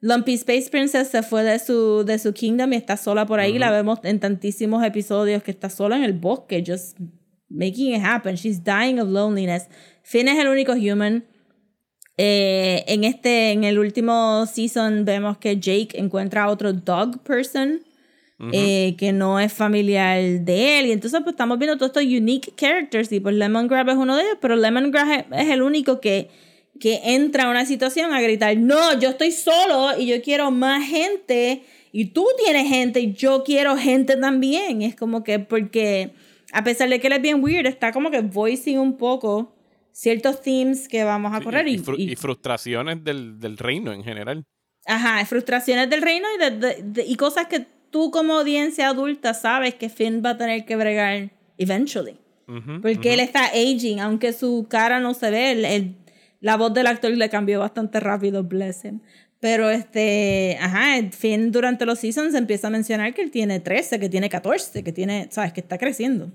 Lumpy Space Princess se fue de su, de su kingdom y está sola por ahí. La vemos en tantísimos episodios que está sola en el bosque, just making it happen. She's dying of loneliness. Finn es el único human. Eh, en este, en el último season vemos que Jake encuentra a otro dog person eh, que no es familiar de él. Y entonces pues estamos viendo todos estos unique characters y pues Lemon Grab es uno de ellos, pero Lemon Grab es, es el único que, que entra a una situación a gritar, no, yo estoy solo y yo quiero más gente y tú tienes gente y yo quiero gente también. Es como que porque a pesar de que él es bien weird, está como que voicing un poco ciertos themes que vamos a correr y, y, fru- y- y frustraciones del, del reino en general. Ajá, frustraciones del reino y, de- de- de- y cosas que tú como audiencia adulta sabes que Finn va a tener que bregar eventually. Ujú, Porque él está aging, aunque su cara no se ve, el- el- la voz del actor le cambió bastante rápido, bless him. Pero este, ajá, Finn durante los seasons empieza a mencionar que él tiene 13, que tiene 14, que tiene, sabes, que está creciendo.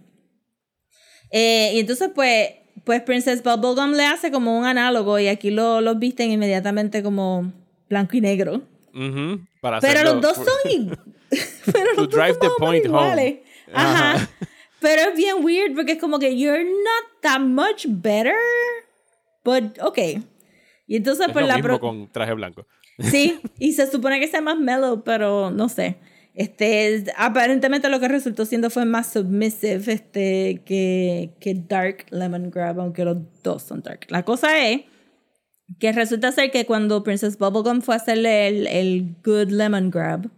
Eh, y entonces, pues, pues Princess Bubblegum le hace como un análogo y aquí lo, los visten inmediatamente como blanco y negro. para Pero los dos son Pero To los dos drive son the point home. iguales. Ajá. Ajá. Pero es bien weird porque es como que you're not that much better. But okay. Y entonces es por lo la mismo pro- con traje blanco. Sí, y se supone que sea más mellow, pero no sé. Este, aparentemente lo que resultó siendo fue más submissive este, que, que Dark Lemon Grab, aunque los dos son Dark. La cosa es que resulta ser que cuando Princess Bubblegum fue a hacerle el, el Good Lemon Grab,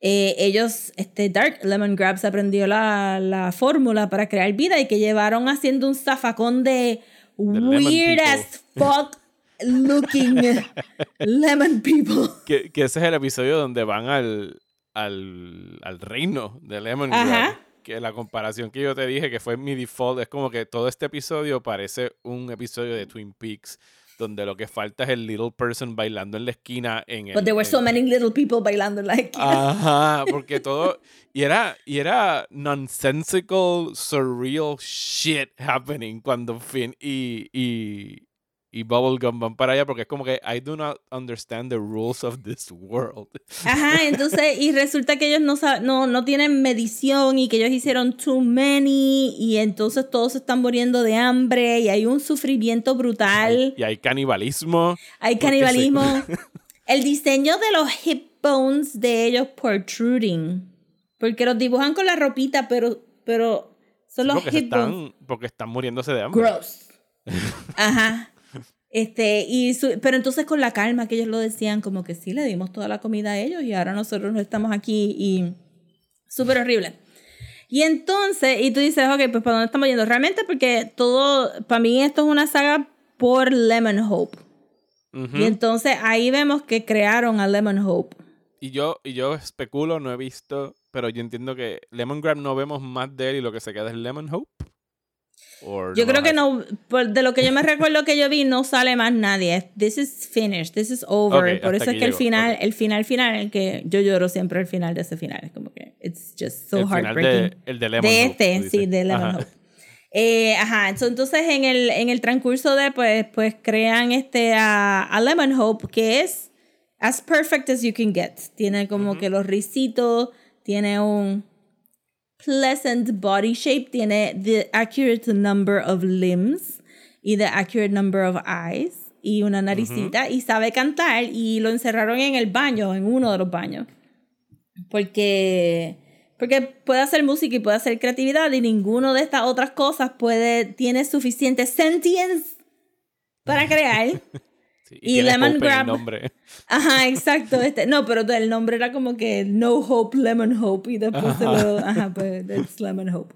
eh, ellos, este Dark Lemon Grab se aprendió la, la fórmula para crear vida y que llevaron haciendo un zafacón de weird as fuck looking lemon people. Que, que ese es el episodio donde van al, al, al reino de Lemon Grab. Ajá. Que la comparación que yo te dije, que fue mi default, es como que todo este episodio parece un episodio de Twin Peaks, donde lo que falta es el little person bailando en la esquina en el... But there were so en- many little people bailando like Ajá, porque todo. Y era, y era nonsensical, surreal shit happening cuando Finn y, y, y Bubblegum van para allá, porque es como que I do not understand the rules of this world. Ajá, entonces, y resulta que ellos no, no, no tienen medición y que ellos hicieron too many y entonces todos se están muriendo de hambre y hay un sufrimiento brutal, Y hay canibalismo. hay canibalismo. se- El diseño de los hip bones de ellos protruding, porque los dibujan con la ropita, pero, pero son los hip bones. porque están muriéndose de hambre. Gross. Ajá. Este, y su- pero entonces con la calma que ellos lo decían, como que sí, le dimos toda la comida a ellos y ahora nosotros no estamos aquí y súper horrible. Y entonces, y tú dices, ok, pues ¿para dónde estamos yendo? Realmente porque todo, para mí esto es una saga por Lemon Hope. Y entonces ahí vemos que crearon a Lemon Hope. Y yo, y yo especulo, no he visto, pero yo entiendo que Lemon Grab no vemos más de él y lo que se queda es Lemon Hope. Or Yo no creo que no, de lo que yo me recuerdo que yo vi, no sale más nadie. This is finished, this is over. Ok, por eso es que el final, ok. el final final, el que yo lloro siempre el final de ese final. Es como que it's just so el heartbreaking. de, el de Lemon de Hope, este, sí, de Lemon Ajá. Hope. Eh, ajá, entonces en el, en el transcurso de, pues, pues crean este a, a Lemon Hope, que es as perfect as you can get. Tiene como que los risitos, tiene un pleasant body shape, tiene the accurate number of limbs y the accurate number of eyes y una naricita y sabe cantar y lo encerraron en el baño, en uno de los baños. Porque porque puede hacer música y puede hacer creatividad y ninguno de estas otras cosas puede tiene suficiente sentience para crear. Sí, Y tiene Lemon Grab. nombre. Ajá, exacto. Este, no, pero el nombre era como que No Hope, Lemon Hope. Y después se lo. Ajá, pues it's Lemon Hope.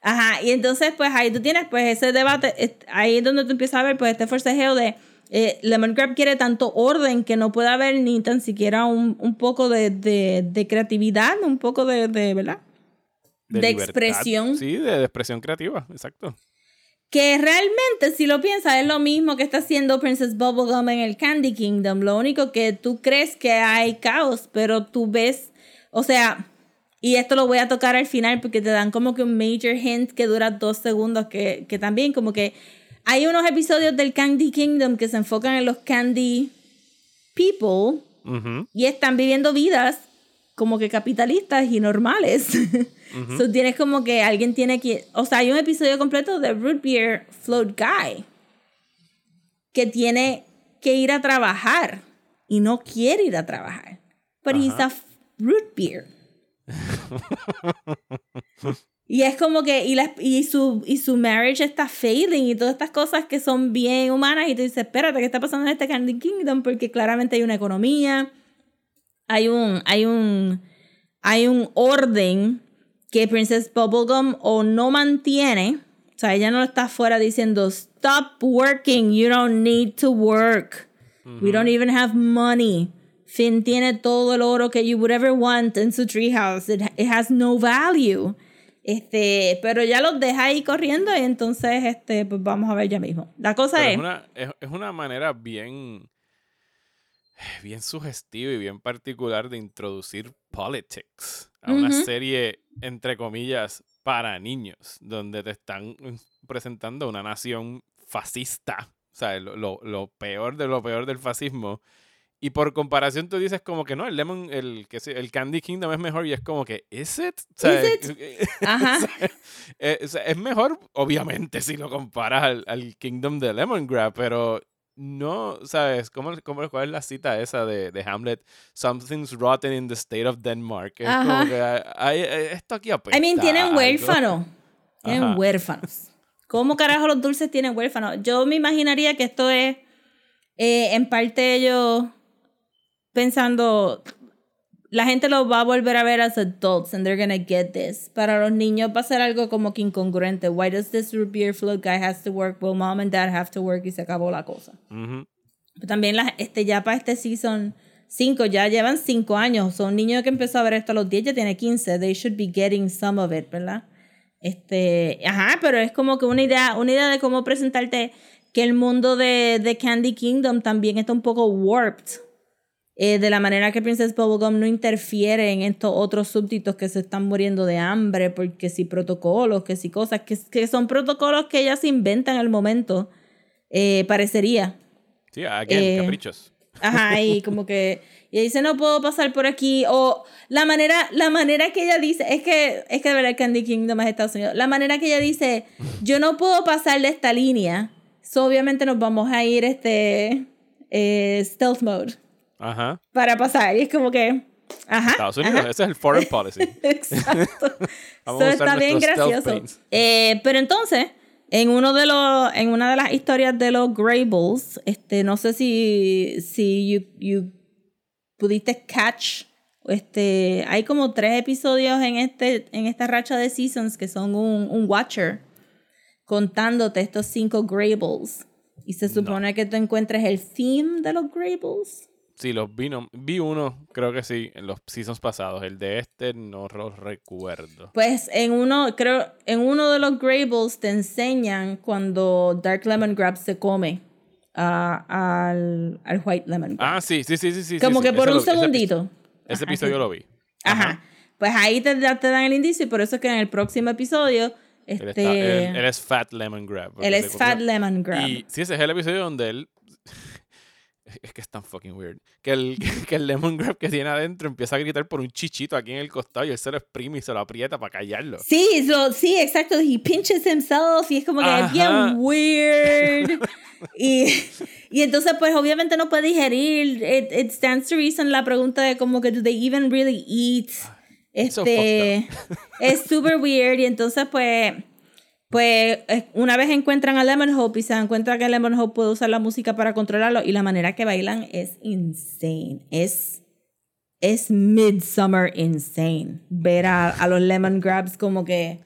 Ajá, y entonces, pues ahí tú tienes, pues ese debate. Ahí es donde tú empiezas a ver, pues este forcejeo de. Eh, Lemon Grab quiere tanto orden que no puede haber ni tan siquiera un, un poco de, de, de creatividad, un poco de, de ¿verdad? De, libertad. expresión. Sí, de, de expresión creativa, exacto. Que realmente, si lo piensas, es lo mismo que está haciendo Princess Bubblegum en el Candy Kingdom. Lo único que tú crees que hay caos, pero tú ves, o sea, y esto lo voy a tocar al final porque te dan como que un major hint que dura dos segundos, que, que también como que hay unos episodios del Candy Kingdom que se enfocan en los Candy People y están viviendo vidas como que capitalistas y normales. so tienes como que alguien tiene que, o sea, hay un episodio completo de Root Beer Float Guy que tiene que ir a trabajar y no quiere ir a trabajar. But he's a root beer. y es como que, y, la- y, su, y su marriage está fading y todas estas cosas que son bien humanas y tú dices, espérate, ¿qué está pasando en este Candy Kingdom? Porque claramente hay una economía, hay un, hay un, hay un orden que Princess Bubblegum o no mantiene, o sea, ella no está afuera diciendo, stop working, you don't need to work, we don't even have money. Finn tiene todo el oro que you would ever want in su treehouse, it, it has no value. Este, pero ya los deja ahí corriendo y entonces, este, pues vamos a ver ya mismo. La cosa Pero es, es, una, es, es una manera bien, bien sugestiva y bien particular de introducir politics a una serie, entre comillas, para niños, donde te están presentando una nación fascista, o sea, lo, lo- lo peor de lo peor del fascismo. Y por comparación tú dices como que no, el Lemon, el, que el Candy Kingdom es mejor y es como que, ¿is it? O sea, Is ajá, eh, o sea, es mejor, obviamente, si lo comparas al, al Kingdom de Lemongrass, pero no, ¿sabes? ¿Cómo, cómo, ¿Cuál es la cita esa de, de Hamlet? Something's rotten in the state of Denmark. Es Ajá. como que hay- hay- esto aquí apesta. I mean, tienen huérfanos. Tienen Ajá. huérfanos. ¿Cómo carajo los dulces tienen huérfanos? Yo me imaginaría que esto es eh, en parte ellos pensando la gente los va a volver a ver as adults and they're gonna get this. Para los niños va a ser algo como que incongruente. Why does this beer float guy has to work? Well, mom and dad have to work y se acabó la cosa. Pero también la- este, ya para este season 5, ya llevan 5 años. Son niños que empezó a ver esto a los 10, ya tiene 15. They should be getting some of it, ¿verdad? Este, ajá, pero es como que una idea, una idea de cómo presentarte que el mundo de, de Candy Kingdom también está un poco warped. Eh, de la manera que Princess Bubblegum no interfiere en estos otros súbditos que se están muriendo de hambre, porque si protocolos, que si cosas, que, que son protocolos que ella se inventa en el momento, eh, parecería. Sí, again, Eh, caprichos. Ajá, y como que y dice no puedo pasar por aquí o la manera la manera que ella dice es que es que de verdad Candy Kingdom es Estados Unidos la manera que ella dice yo no puedo pasar de esta línea so, obviamente nos vamos a ir este eh, stealth mode Ajá. para pasar y es como que ajá Estados Unidos, ajá. ese es el foreign policy. Exacto. Vamos So, a usar está bien gracioso. Eh, pero entonces, en uno de los, en una de las historias de los Grables, este, no sé si, si you, you pudiste catch, este, hay como tres episodios en este, en esta racha de seasons que son un, un watcher contándote estos cinco Grables. Y se supone que tú encuentres el theme de los Grables. Sí, los vi, no- vi uno, creo que sí, en los seasons pasados. El de este no lo recuerdo. Pues en uno, creo, en uno de los Grables te enseñan cuando Dark Lemon Grab se come al, al White Lemon Grab. Ah, sí, sí, sí, sí. sí Como sí, que por un segundito. Ese, episodio lo vi. Ajá. Pues ahí te, te dan el indicio y por eso es que en el próximo episodio, Él, este, está- él- él es Fat Lemon Grab. él es Fat Lemon Grab. Y sí, ese es el episodio donde él. Es que es tan fucking weird. Que el, que el lemon grab que tiene adentro empieza a gritar por un chichito aquí en el costado y él se lo exprime y se lo aprieta para callarlo. Sí, so- sí, exacto. He pinches himself y es como que es bien Ajá. weird. y, y entonces, pues, obviamente no puede digerir. It, it stands to reason la pregunta de como que, ¿do they even really eat? so Este, es super weird. Y entonces, pues, Pues una vez encuentran a Lemon Hope y se dan cuenta que Lemon Hope puede usar la música para controlarlo y la manera que bailan es insane. Es, es midsummer insane. Ver a, a los Lemon Grabs como que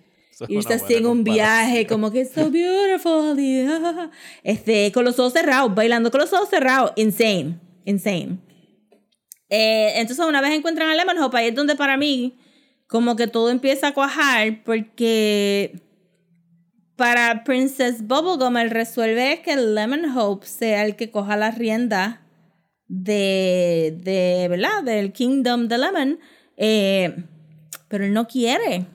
irse así en un viaje, como que so beautiful. yeah. Este, con los ojos cerrados, bailando con los ojos cerrados. Insane. Insane. Eh, entonces, una vez encuentran a Lemon Hope, ahí es donde para mí, como que todo empieza a cuajar, porque para Princess Bubblegum, el resuelve es que Lemon Hope sea el que coja la rienda de, de ¿verdad? Del Kingdom de Lemon, eh, pero él no quiere.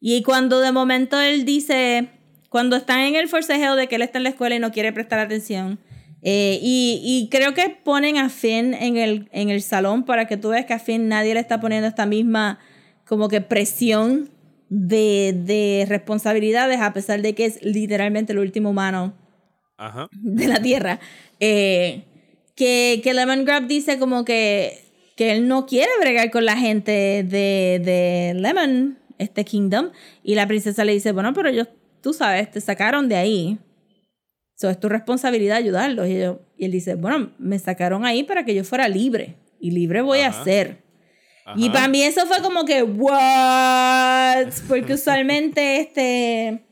Y cuando de momento él dice, cuando están en el forcejeo de que él está en la escuela y no quiere prestar atención, eh, y, y creo que ponen a Finn en el, en el salón para que tú veas que a Finn nadie le está poniendo esta misma como que presión de, de responsabilidades, a pesar de que es literalmente el último humano Ajá. de la Tierra. Eh, que, que Lemon Grab dice como que, que él no quiere bregar con la gente de, de Lemon, este Kingdom. Y la princesa le dice, bueno, pero ellos, tú sabes, te sacaron de ahí. So, es tu responsabilidad ayudarlos. Y, yo- y él dice, bueno, me sacaron ahí para que yo fuera libre. Y libre voy Ajá. a ser. Y Ajá. para mí eso fue como que, what? Porque usualmente, este.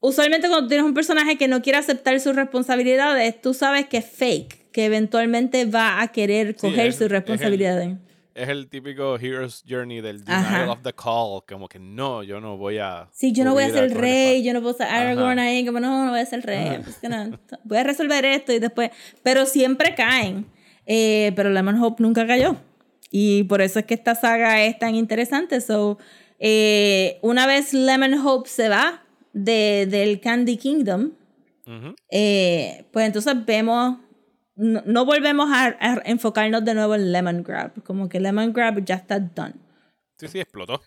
Usualmente cuando tienes un personaje que no quiere aceptar sus responsabilidades, tú sabes que es fake, que eventualmente va a querer coger es- sus es responsabilidades. Es el típico Hero's Journey del denial of the call. Como que no, yo no voy a. Sí, yo no voy a ser el rey, yo no puedo ser Aragorn ahí, como no, no voy a ser el rey, pues que no, voy a resolver esto y después, pero siempre caen. Eh, pero Lemon Hope nunca cayó. Y por eso es que esta saga es tan interesante. So, eh, una vez Lemon Hope se va de, del Candy Kingdom, eh, pues entonces vemos, no, no volvemos a, a enfocarnos de nuevo en Lemon Grab, como que Lemon Grab ya está done. Sí, sí, explotó.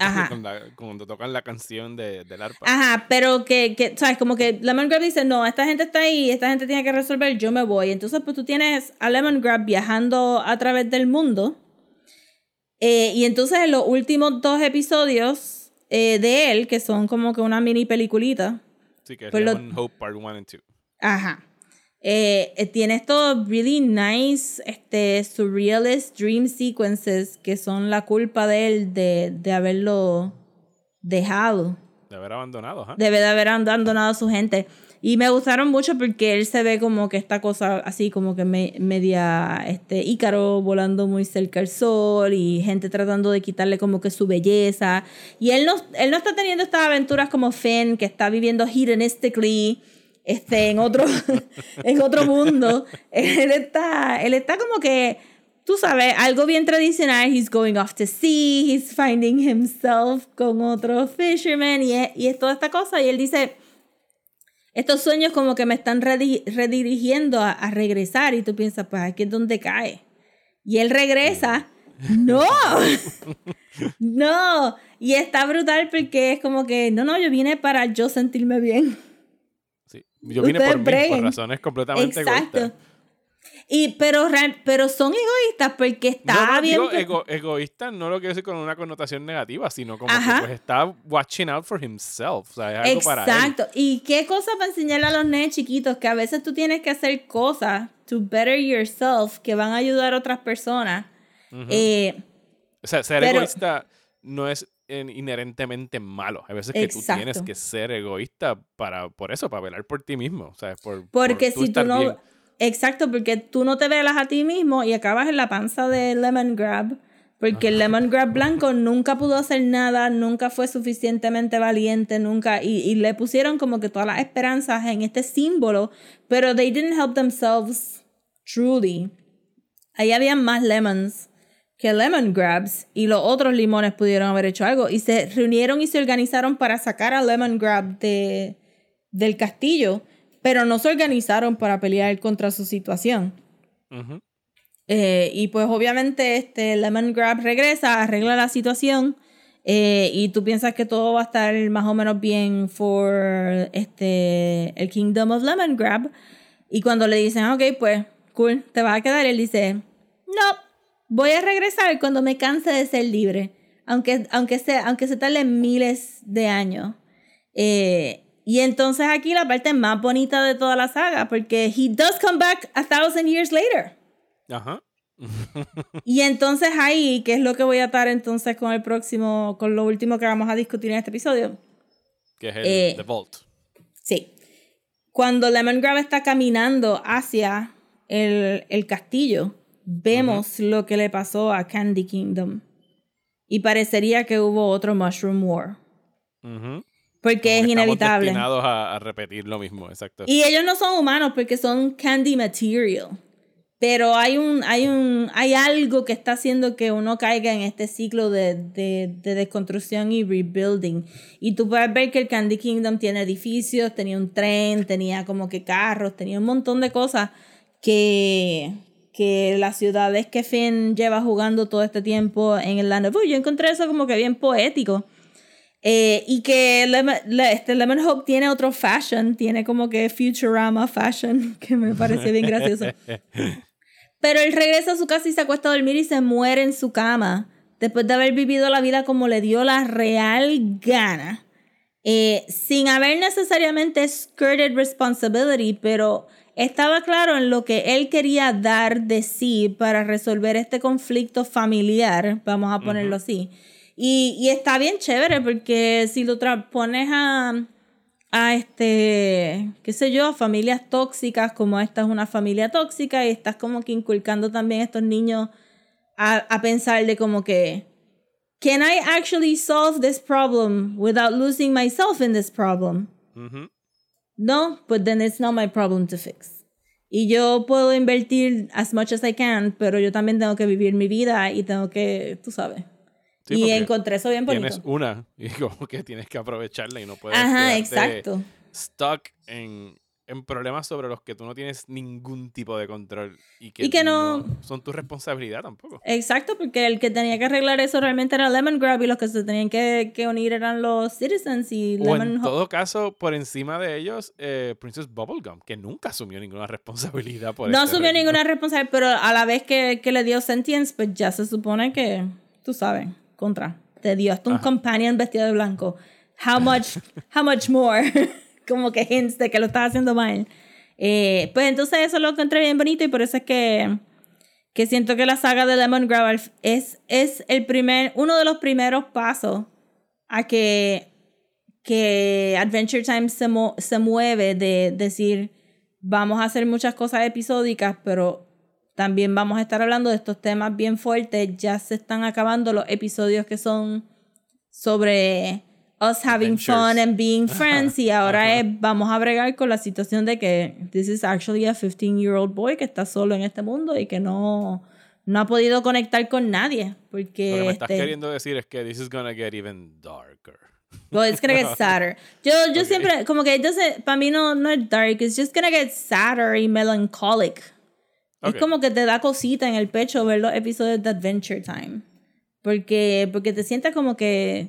Ajá. Con la- cuando tocan la canción de, del arpa. Ajá, pero que, que, ¿sabes? Como que Lemon Grab dice, no, esta gente está ahí, esta gente tiene que resolver, yo me voy. Entonces, pues tú tienes a Lemon Grab viajando a través del mundo. Eh, y entonces en los últimos dos episodios eh, de él, que son como que una mini peliculita, Sí, que es pues lo- Lemon Hope Part 1 and 2. Ajá. Eh, eh, tiene estos really nice, este, surrealist dream sequences que son la culpa de él de, de haberlo dejado. De haber abandonado, ajá. Debe de haber abandonado a su gente. Y me gustaron mucho porque él se ve como que esta cosa así como que me- media este Ícaro volando muy cerca al sol y gente tratando de quitarle como que su belleza. Y él no, él no está teniendo estas aventuras como Finn, que está viviendo hedonistically este, en, otro, en otro mundo. Él está, él está como que, tú sabes, algo bien tradicional. He's going off to sea, he's finding himself con otro fisherman y es, y es toda esta cosa. Y él dice, estos sueños como que me están redi- redirigiendo a, a regresar y tú piensas, pues aquí es donde cae. Y él regresa. No, no. Y está brutal porque es como que, no, no, yo vine para yo sentirme bien. Yo vine Ustedes por mí, por breguen. razones completamente Exacto. egoístas. Y, pero, pero son egoístas porque está no, no, bien. digo ego- egoísta no lo quiero decir con una connotación negativa, sino como Ajá. que pues está watching out for himself. O sea, es algo para él. Exacto. Y qué cosa para enseñarle a los nenes chiquitos que a veces tú tienes que hacer cosas to better yourself que van a ayudar a otras personas. Eh, O sea, ser Pero- egoísta no es inherentemente malo. Hay veces que tú Exacto. tienes que ser egoísta para, por eso, para velar por ti mismo. O sea, por, porque por si tú no. bien. Exacto, porque tú no te velas a ti mismo y acabas en la panza de Lemon Grab. Porque el Lemon Grab blanco nunca pudo hacer nada, nunca fue suficientemente valiente, nunca. Y, y le pusieron como que todas las esperanzas en este símbolo, pero they didn't help themselves truly. Ahí había más lemons que lemon grabs y los otros limones pudieron haber hecho algo. Y se reunieron y se organizaron para sacar a Lemon Grab de, del castillo, pero no se organizaron para pelear contra su situación. Eh, y pues obviamente este Lemon Grab regresa, arregla la situación eh, y tú piensas que todo va a estar más o menos bien for este, el Kingdom of Lemon Grab. Y cuando le dicen, ok, pues cool, te vas a quedar, él dice, no, voy a regresar cuando me canse de ser libre, aunque, aunque, sea, aunque se tarde miles de años. Eh, y entonces aquí la parte más bonita de toda la saga, porque he does come back a thousand years later. Ajá. Y entonces ahí, que es lo que voy a atar entonces con el próximo, con lo último que vamos a discutir en este episodio. Que es el Eh, The Vault. Sí. Cuando Lemongrab está caminando hacia el, el castillo, vemos lo que le pasó a Candy Kingdom. Y parecería que hubo otro Mushroom War. Ujú. Porque Como es que estamos inevitable. destinados a, a repetir lo mismo, exacto. Y ellos no son humanos porque son candy material. Pero hay un, hay un, hay algo que está haciendo que uno caiga en este ciclo de, de, de desconstrucción y rebuilding. Y tú puedes ver que el Candy Kingdom tiene edificios, tenía un tren, tenía como que carros, tenía un montón de cosas que, que las ciudades que Finn lleva jugando todo este tiempo en el Land of. Yo encontré eso como que bien poético. Eh, y que Lemon, le- este Lemon Hope tiene otro fashion, tiene como que Futurama fashion, que me parece bien gracioso. Pero él regresa a su casa y se acuesta a dormir y se muere en su cama, después de haber vivido la vida como le dio la real gana, eh, sin haber necesariamente skirted responsibility, pero estaba claro en lo que él quería dar de sí para resolver este conflicto familiar, vamos a ponerlo así. Y, y está bien chévere porque si lo pones a, a este, qué sé yo, a familias tóxicas, como esta es una familia tóxica, y estás como que inculcando también a estos niños a, a pensar de como que, can I actually solve this problem without losing myself in this problem? No, but then it's not my problem to fix. Y yo puedo invertir as much as I can, pero yo también tengo que vivir mi vida y tengo que, tú sabes. Sí, y encontré eso bien bonito. Tienes una y como que tienes que aprovecharla y no puedes Ajá, exacto. stuck en, en problemas sobre los que tú no tienes ningún tipo de control y que, Y que no- son tu responsabilidad tampoco. Exacto, porque el que tenía que arreglar eso realmente era Lemon Grab y los que se tenían que, que unir eran los Citizens y O Lemon en Ho- todo caso, por encima de ellos, eh, Princess Bubblegum, que nunca asumió ninguna responsabilidad por No este asumió reino. ninguna responsabilidad, pero a la vez que, que le dio sentience, pues ya se supone que, tú sabes, contra. Te dio hasta un companion vestido de blanco. How much, how much more? Como que hints que lo estaba haciendo mal. Eh, pues entonces eso lo encontré bien bonito y por eso es que, que siento que la saga de Lemon Grab es, es el primer, uno de los primeros pasos a que, que Adventure Time se, mo- se mueve de decir, vamos a hacer muchas cosas episódicas, pero también vamos a estar hablando de estos temas bien fuertes. Ya se están acabando los episodios que son sobre us having Adventures. fun and being friends y ahora es, vamos a bregar con la situación de que this is actually a 15 year old boy que está solo en este mundo y que no, no ha podido conectar con nadie porque Lo que me estás este, queriendo decir es que this is gonna get even darker. Well, it's gonna get sadder. Yo, yo siempre, como que para mí no, no es dark, it's just gonna get sadder y melancholic. Ok. Es como que te da cosita en el pecho ver los episodios de Adventure Time. Porque, porque te sientes como que...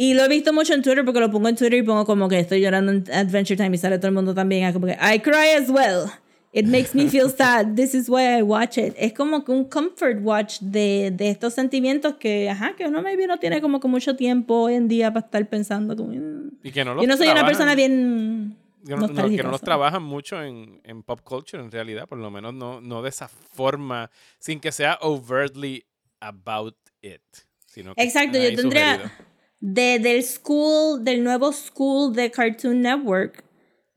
Y lo he visto mucho en Twitter porque lo pongo en Twitter y pongo como que estoy llorando en Adventure Time y sale todo el mundo también ah, como que I cry as well. It makes me feel sad. This is why I watch it. Es como que un comfort watch de, de estos sentimientos que, ajá, que uno maybe no tiene como que mucho tiempo hoy en día para estar pensando como... Y que no los Yo no soy una persona bien... que no, no- que no los trabajan mucho en, en pop culture en realidad, por lo menos no, no de esa forma, sin que sea overtly about it. Sino que Exacto, yo tendría sugeridos. De, del school, del nuevo school de Cartoon Network.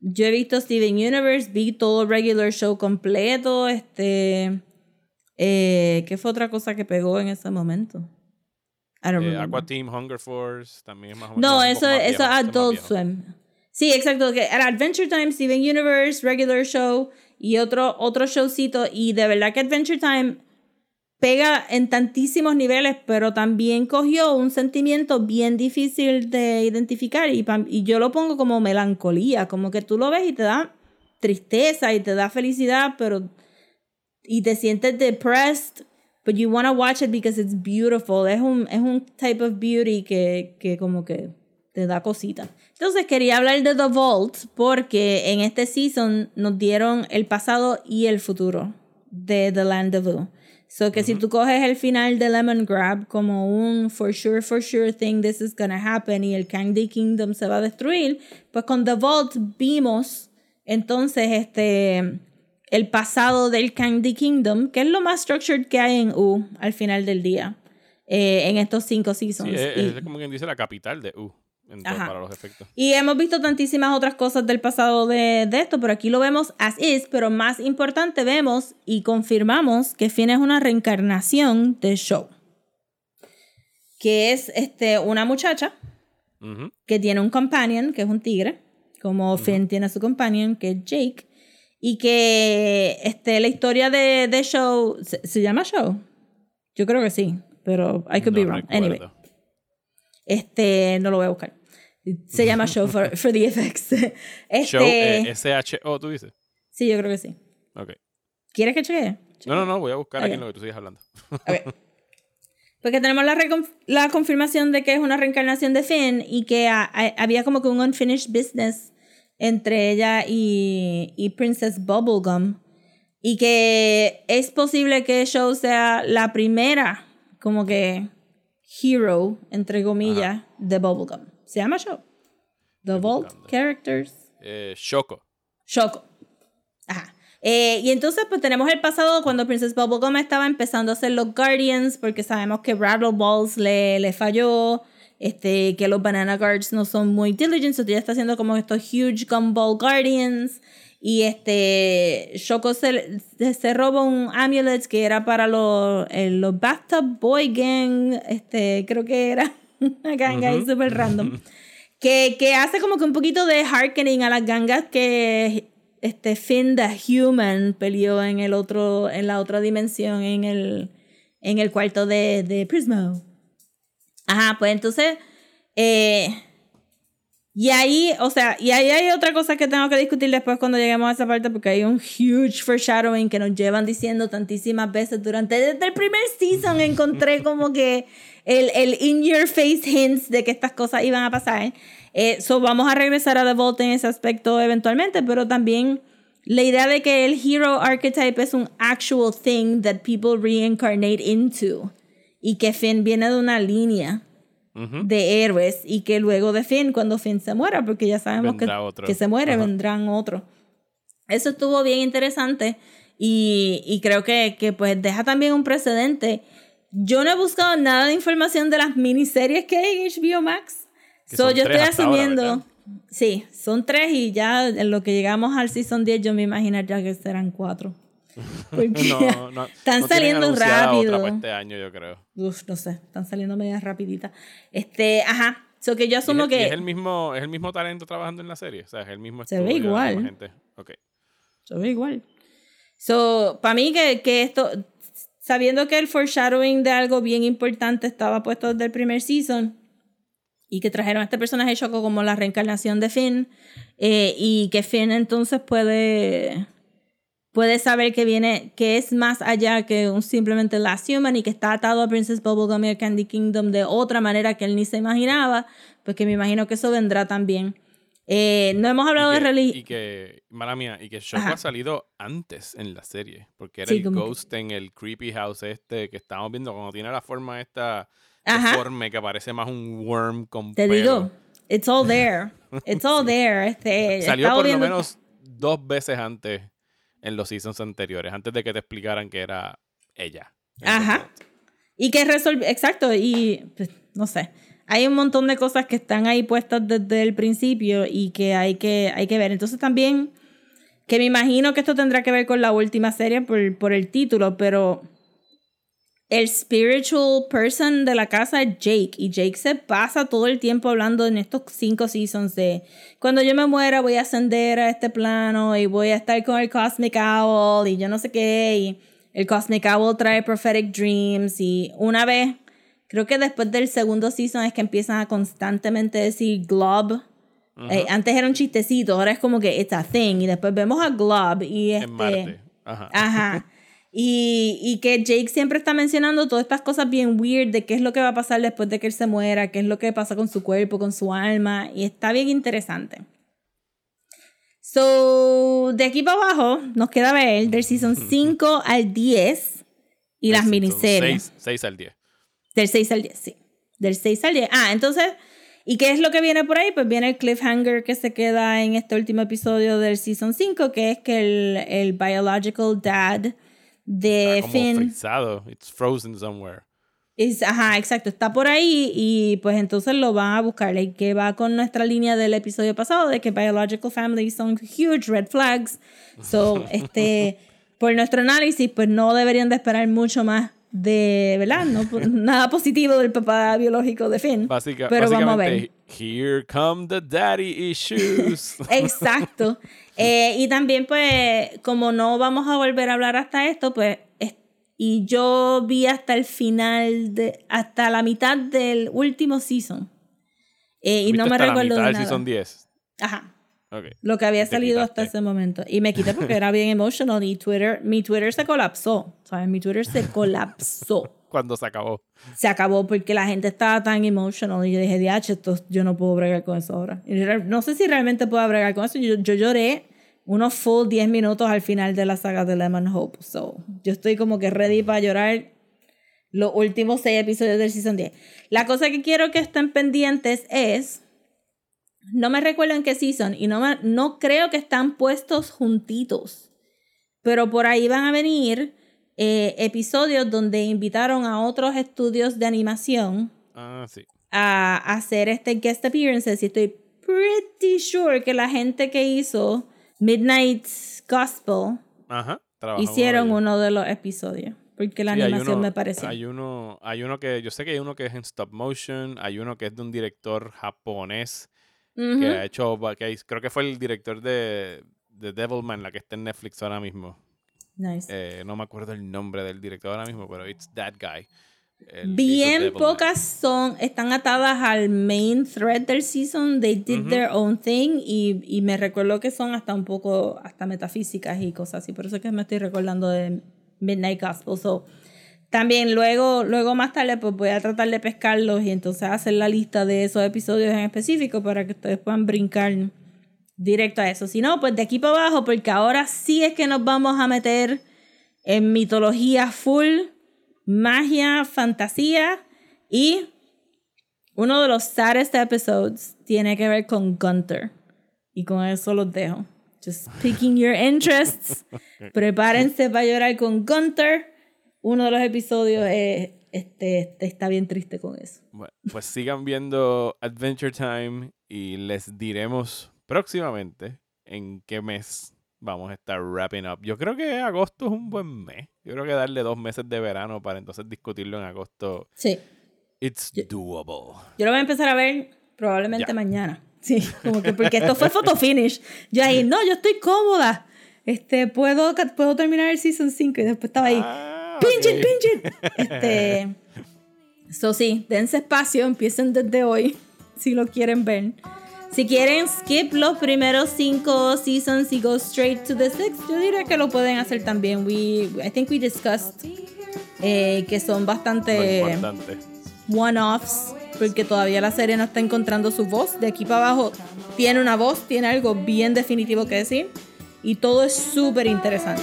Yo he visto Steven Universe, vi todo el regular show completo, este, eh, ¿qué fue otra cosa que pegó en ese momento? I don't Eh. Aqua Team, Hunger Force, también es más o menos. No, eso, es Adult. Swim. Sí, exacto. Que era Adventure Time, Steven Universe, Regular Show y otro, otro showcito. Y de verdad que Adventure Time pega en tantísimos niveles, pero también cogió un sentimiento bien difícil de identificar. Y, y yo lo pongo como melancolía, como que tú lo ves y te da tristeza y te da felicidad, pero. Y te sientes depressed, but you want to watch it because it's beautiful. Es un, es un type of beauty que, que como que te da cosita. Entonces quería hablar de The Vault porque en este season nos dieron el pasado y el futuro de The Land of Boo. So que si tú coges el final de Lemon Grab como un for sure, for sure thing, this is gonna happen y el Candy Kingdom se va a destruir, pues con The Vault vimos entonces este el pasado del Candy Kingdom, que es lo más structured que hay en U al final del día, eh, en estos cinco seasons. Sí, es, Y- es como quien dice la capital de U para los efectos. y hemos visto tantísimas otras cosas del pasado de, de esto, pero aquí lo vemos as is, pero más importante vemos y confirmamos que Finn es una reencarnación de Show. Que es este, una muchacha que tiene un companion, que es un tigre, como Finn tiene su companion, que es Jake, y que este, la historia de, de Show, ¿se, se llama Show? Yo creo que sí, pero I could be wrong. recuerdo. Anyway. Este, no lo voy a buscar. Se llama Show for, for the Effects. Este, Show eh, S-H-O, tú dices. sí, yo creo que sí. Ok. ¿Quieres que chequee? No, no, no, voy a buscar aquí Ok. en lo que tú sigues hablando. Porque tenemos la, la confirmación de que es una reencarnación de Finn y que ha- ha- había como que un unfinished business entre ella y, y Princess Bubblegum. Y que es posible que Show sea la primera, como que, hero, entre comillas, de Bubblegum. Se llama Show. The Vault. Characters. Eh, Shoko. Shoko. Ajá. Eh, y entonces pues tenemos el pasado cuando Princess Bubblegum estaba empezando a hacer los Guardians porque sabemos que Rattle Balls le, le falló, este, que los Banana Guards no son muy diligent, so ella está haciendo como estos huge Gumball Guardians y este Shoko se, se, se roba un amulet que era para los, eh, los Bathtub Boy Gang, este, creo que era una ganga ahí súper random. Que, que hace como que un poquito de hearkening a las gangas que este Finn the Human peleó en el otro, en la otra dimensión, en el, en el cuarto de, de Prismo. Ajá, pues entonces, eh, y ahí, o sea, y ahí hay otra cosa que tengo que discutir después cuando lleguemos a esa parte, porque hay un huge foreshadowing que nos llevan diciendo tantísimas veces durante, desde el primer season encontré como que el, el in your face hints de que estas cosas iban a pasar. Eh, so vamos a regresar a The Vault en ese aspecto eventualmente, pero también la idea de que el hero archetype es un actual thing that people reincarnate into y que Finn viene de una línea Ujú. de héroes y que luego de Finn, cuando Finn se muera, porque ya sabemos que, que se muere, Ajá. vendrán otros. Eso estuvo bien interesante y, y creo que, que pues deja también un precedente. Yo no he buscado nada de información de las miniseries que hay en HBO Max. So, son yo estoy ahora, asumiendo. sí, son tres y ya en lo que llegamos al season 10 yo me imaginaría que serán cuatro. Porque No, no, están no saliendo rápido. Otra este año, yo creo. Uf, no sé, están saliendo medias rapiditas. Este, ajá. So que yo ¿Y asumo y que. es el mismo, es el mismo talento trabajando en la serie. O sea, es el mismo Se ve igual. gente. Ok. Se ve igual. So, para mí que, que esto, sabiendo que el foreshadowing de algo bien importante estaba puesto desde el primer season y que trajeron a este personaje Shoko como la reencarnación de Finn eh, y que Finn entonces puede puede saber que viene que es más allá que un simplemente Last Human y que está atado a Princess Bubblegum y a Candy Kingdom de otra manera que él ni se imaginaba pues que me imagino que eso vendrá también Eh, no hemos hablado y de que, religión y que, mala mía, y que Ajá. ha salido antes en la serie. Porque era Sí, el como que- ghost en el creepy house este que estábamos viendo cuando tiene la forma esta deforme que parece más un worm con Te pelo. digo, it's all there. It's all there. Este, Salió por lo viendo- menos dos veces antes en los seasons anteriores, antes de que te explicaran que era ella. Ajá. Y que resolvió, exacto, y pues, no sé. Hay un montón de cosas que están ahí puestas desde el principio y que hay que, hay que ver. Entonces también, que me imagino que esto tendrá que ver con la última serie por, por el título, pero el spiritual person de la casa es Jake. Y Jake se pasa todo el tiempo hablando en estos cinco seasons de cuando yo me muera voy a ascender a este plano y voy a estar con el Cosmic Owl y yo no sé qué. Y el Cosmic Owl trae prophetic dreams. Y una vez, creo que después del segundo season es que empiezan a constantemente decir Glob. Eh, antes era un chistecito, ahora es como que it's a thing. Y después vemos a Glob y este. En Marte. Ajá. Ajá. Y, y que Jake siempre está mencionando todas estas cosas bien weird de qué es lo que va a pasar después de que él se muera, qué es lo que pasa con su cuerpo, con su alma, y está bien interesante. So, de aquí para abajo nos queda ver del season 5 al 10. Y las miniseries. 6 al 10. Del 6 al 10, sí. Del 6 al 10. Ah, entonces, ¿y qué es lo que viene por ahí? Pues viene el cliffhanger que se queda en este último episodio del Season 5, que es que el, el biological dad de Está como Finn... frizado. It's frozen somewhere. Es- ajá, exacto, está por ahí y pues entonces lo van a buscar. Y que va con nuestra línea del episodio pasado de que biological families son huge red flags. So, este, por nuestro análisis, pues no deberían de esperar mucho más de, ¿verdad? No, nada positivo del papá biológico de Finn. Básica- pero vamos a ver. here come the daddy issues. Exacto. Eh, y también, pues, como no vamos a volver a hablar hasta esto, pues, es- y yo vi hasta el final, de, hasta la mitad del último season. Eh, y no ¿Viste me hasta la recuerdo mitad de del nada. season 10. Ajá. Ok. Lo que había salido hasta ese momento. Y me quité porque era bien emotional y Twitter, mi Twitter se colapsó. ¿Sabes? Mi Twitter se colapsó. Cuando se acabó. se acabó porque la gente estaba tan emotional y yo dije, diach, esto, yo no puedo bregar con eso ahora. Y no sé si realmente puedo bregar con eso. Yo, yo lloré unos full 10 minutos al final de la saga de Lemon Hope. So, yo estoy como que ready para llorar los últimos 6 episodios del Season 10. La cosa que quiero que estén pendientes es... No me recuerdo en qué season y no, me- no creo que están puestos juntitos. Pero por ahí van a venir eh, episodios donde invitaron a otros estudios de animación Ah, sí. a hacer este guest appearances y estoy pretty sure que la gente que hizo Midnight Gospel Ajá. hicieron uno de los episodios porque la Sí, animación uno- me pareció Hay uno, hay uno que, yo sé que hay uno que es en stop motion, hay uno que es de un director japonés Ujú. que ha hecho, que creo que fue el director de, de Devilman, la que está en Netflix ahora mismo. Nice. Eh, no me acuerdo el nombre del director ahora mismo, pero it's that guy. Bien pocas son, están atadas al main thread del season. They did Ujú. their own thing y, y me recuerdo que son hasta un poco, hasta metafísicas y cosas así. Por eso es que me estoy recordando de Midnight Gospel. So, también luego, luego más tarde pues voy a tratar de pescarlos y entonces hacer la lista de esos episodios en específico para que ustedes puedan brincar directo a eso. Si no, pues de aquí para abajo, porque ahora sí es que nos vamos a meter en mitología full, magia, fantasía y uno de los saddest episodes tiene que ver con Gunther. Y con eso los dejo. Just picking your interests. Prepárense para llorar con Gunther. Uno de los episodios es, este, este está bien triste con eso. Bueno, pues sigan viendo Adventure Time y les diremos próximamente en qué mes vamos a estar wrapping up. Yo creo que agosto es un buen mes. Yo creo que darle dos meses de verano para entonces discutirlo en agosto. Sí. It's doable. Yo lo voy a empezar a ver probablemente Ya. mañana. Sí, como que porque esto fue photo finish. Yo ahí, no, yo estoy cómoda. Este, puedo, puedo terminar el season 5 y después estaba ahí. Ah, Pinch it, ok. pinch it. Este. So sí, dense espacio, empiecen desde hoy si lo quieren ver. Si quieren skip los primeros cinco seasons y go straight to the sixth, yo diría que lo pueden hacer también. We, I think we discussed eh, que son bastante one-offs porque todavía la serie no está encontrando su voz. De aquí para abajo tiene una voz, tiene algo bien definitivo que decir y todo es súper interesante.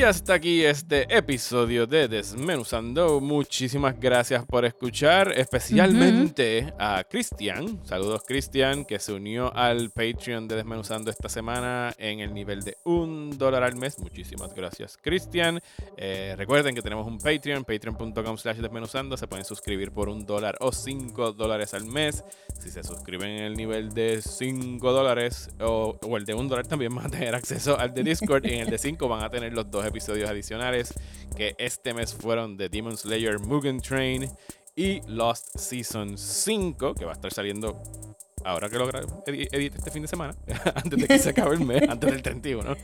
Y hasta aquí este episodio de Desmenuzando. Muchísimas gracias por escuchar, especialmente a Cristian. Saludos Cristian, que se unió al Patreon de Desmenuzando esta semana en el nivel de un dólar al mes. Muchísimas gracias Cristian. Eh, recuerden que tenemos un Patreon, patreon.com slash desmenuzando. Se pueden suscribir por un dólar o cinco dólares al mes. Si se suscriben en el nivel de 5 dólares o, o el de un dólar también van a tener acceso al de Discord y en el de 5 van a tener los dos episodios adicionales que este mes fueron The Demon Slayer Mugen Train y Lost Season 5, que va a estar saliendo ahora que lo edite este fin de semana, antes de que se acabe el mes, antes del 31.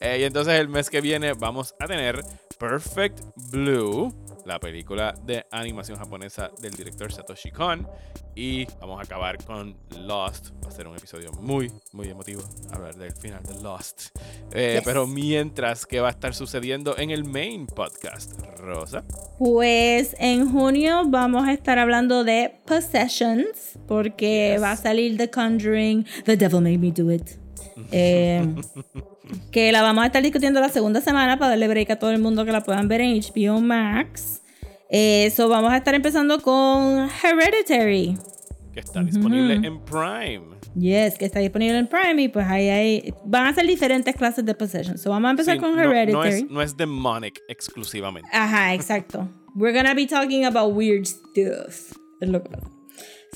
Eh, y entonces el mes que viene vamos a tener Perfect Blue, la película de animación japonesa del director Satoshi Kon. Y vamos a acabar con Lost. Va a ser un episodio muy, muy emotivo. Hablar del final de Lost. Eh, Yes. Pero mientras, ¿qué va a estar sucediendo en el main podcast? Rosa. Pues en junio vamos a estar hablando de Possessions, porque Yes. va a salir The Conjuring, The Devil Made Me Do It. Eh, que la vamos a estar discutiendo la segunda semana para darle break a todo el mundo que la puedan ver en HBO Max. Eso vamos a estar empezando con Hereditary. Que está disponible en Prime. Yes, que está disponible en Prime y pues ahí hay, van a ser diferentes clases de Possession. So vamos a empezar Sí, con no- Hereditary. No, es, no es demonic exclusivamente. Ajá, exacto. We're gonna be talking about weird stuff. Es lo que pasa.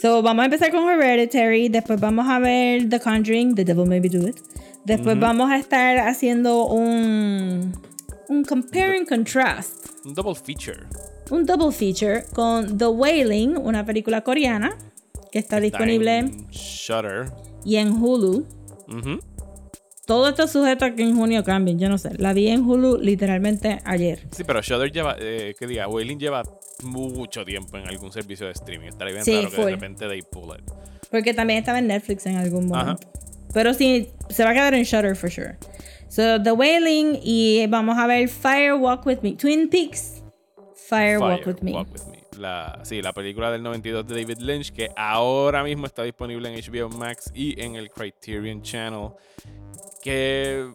So, vamos a empezar con Hereditary. Después vamos a ver The Conjuring, The Devil Maybe Do It. Después vamos a estar haciendo un, un compare and contrast. Un double feature. Un double feature con The Wailing, una película coreana que está Está disponible en Shudder. y en Hulu. Ujú. Todo esto es sujeto a que en junio cambien, yo no sé. La vi en Hulu literalmente ayer. Sí, pero Shudder lleva, eh, que diga, Wailing lleva mucho tiempo en algún servicio de streaming. Estaría bien Sí, raro que de repente they pull it. Porque también estaba en Netflix en algún Ajá. Pero sí, se va a quedar en Shutter for sure. So, The Wailing y vamos a ver Fire Walk With Me. Twin Peaks, Fire, Walk Fire, With Me. Walk With Me. La, sí, la película del 92 de David Lynch que ahora mismo está disponible en HBO Max y en el Criterion Channel. Que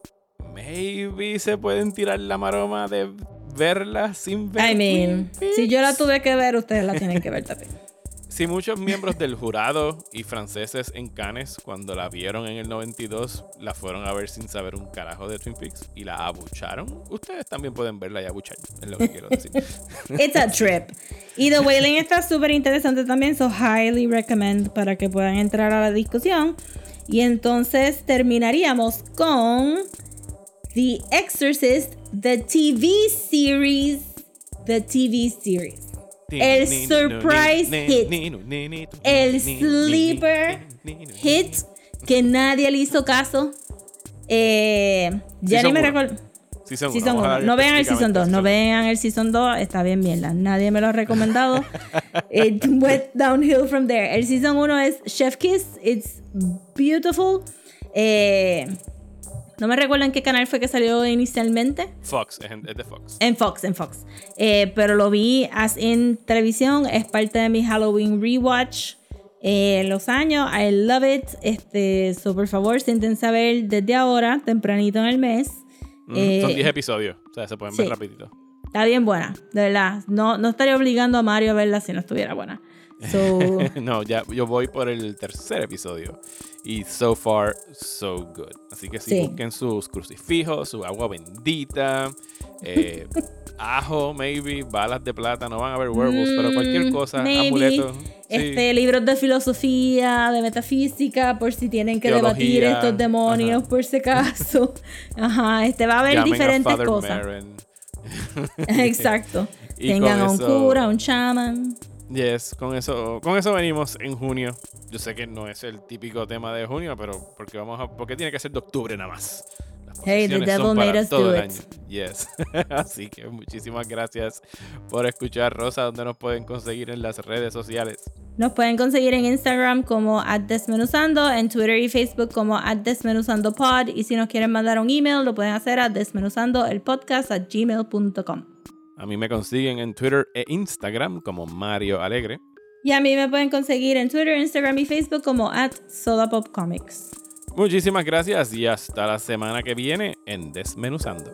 maybe se pueden tirar la maroma de verla sin ver. I mean, si yo la tuve que ver, ustedes la tienen que ver también. Si muchos miembros del jurado y franceses en Cannes, cuando la vieron en el 92, la fueron a ver sin saber un carajo de Twin Peaks y la abucharon, ustedes también pueden verla y abuchar, es lo que quiero decir. It's a trip. Y The Wailing está súper interesante también, so highly recommend para que puedan entrar a la discusión. Y entonces terminaríamos con The Exorcist, the TV series. The TV series. El surprise hit. El sleeper hit que nadie le hizo caso. Eh, ya Season ni me recuerdo. Season uno, uno. No vean el Season 2, no vean el Season 2, está bien mierda. Nadie me lo ha recomendado. It went downhill from there. El Season 1 es Chef Kiss, it's beautiful. Eh, no me recuerdo en qué canal fue que salió inicialmente. Fox, es, de Fox. En Fox, en Fox. Eh, pero lo vi as en televisión. Es parte de mi Halloween rewatch. Eh, los años. I love it. Este, so por favor, siéntense a ver desde ahora, tempranito en el mes. Mm, Eh, Son 10 episodios, o sea, se pueden sí. ver rapidito. Está bien buena, de verdad. No, no estaría obligando a Mario a verla si no estuviera buena. So, no, ya yo voy por el tercer episodio. Y so far, so good. Así que sí, Sí. busquen sus crucifijos, su agua bendita, eh, ajo, maybe, balas de plata. No van a ver werewolves, pero cualquier Mm, cosa, maybe. amuletos. sí. este, libros de filosofía, de metafísica, por si tienen que Teología, debatir estos demonios, ajá. por si acaso. Ajá, este va a haber Llamen a diferentes Father cosas. Exacto. Y Tengan a un eso- cura, un shaman. Yes, con eso, con eso venimos en junio. Yo sé que no es el típico tema de junio, pero porque vamos a, porque tiene que ser de octubre nada más. Hey, the devil made us do it. Yes. Así que muchísimas gracias por escuchar, Rosa, donde nos pueden conseguir en las redes sociales. Nos pueden conseguir en Instagram como desmenuzando, en Twitter y Facebook como desmenuzandopod y si nos quieren mandar un email lo pueden hacer a desmenuzandoelpodcast at gmail.com. A mí me consiguen en Twitter e Instagram como Mario Alegre. Y a mí me pueden conseguir en Twitter, Instagram y Facebook como at sodapopcomics. Muchísimas gracias y hasta la semana que viene en Desmenuzando.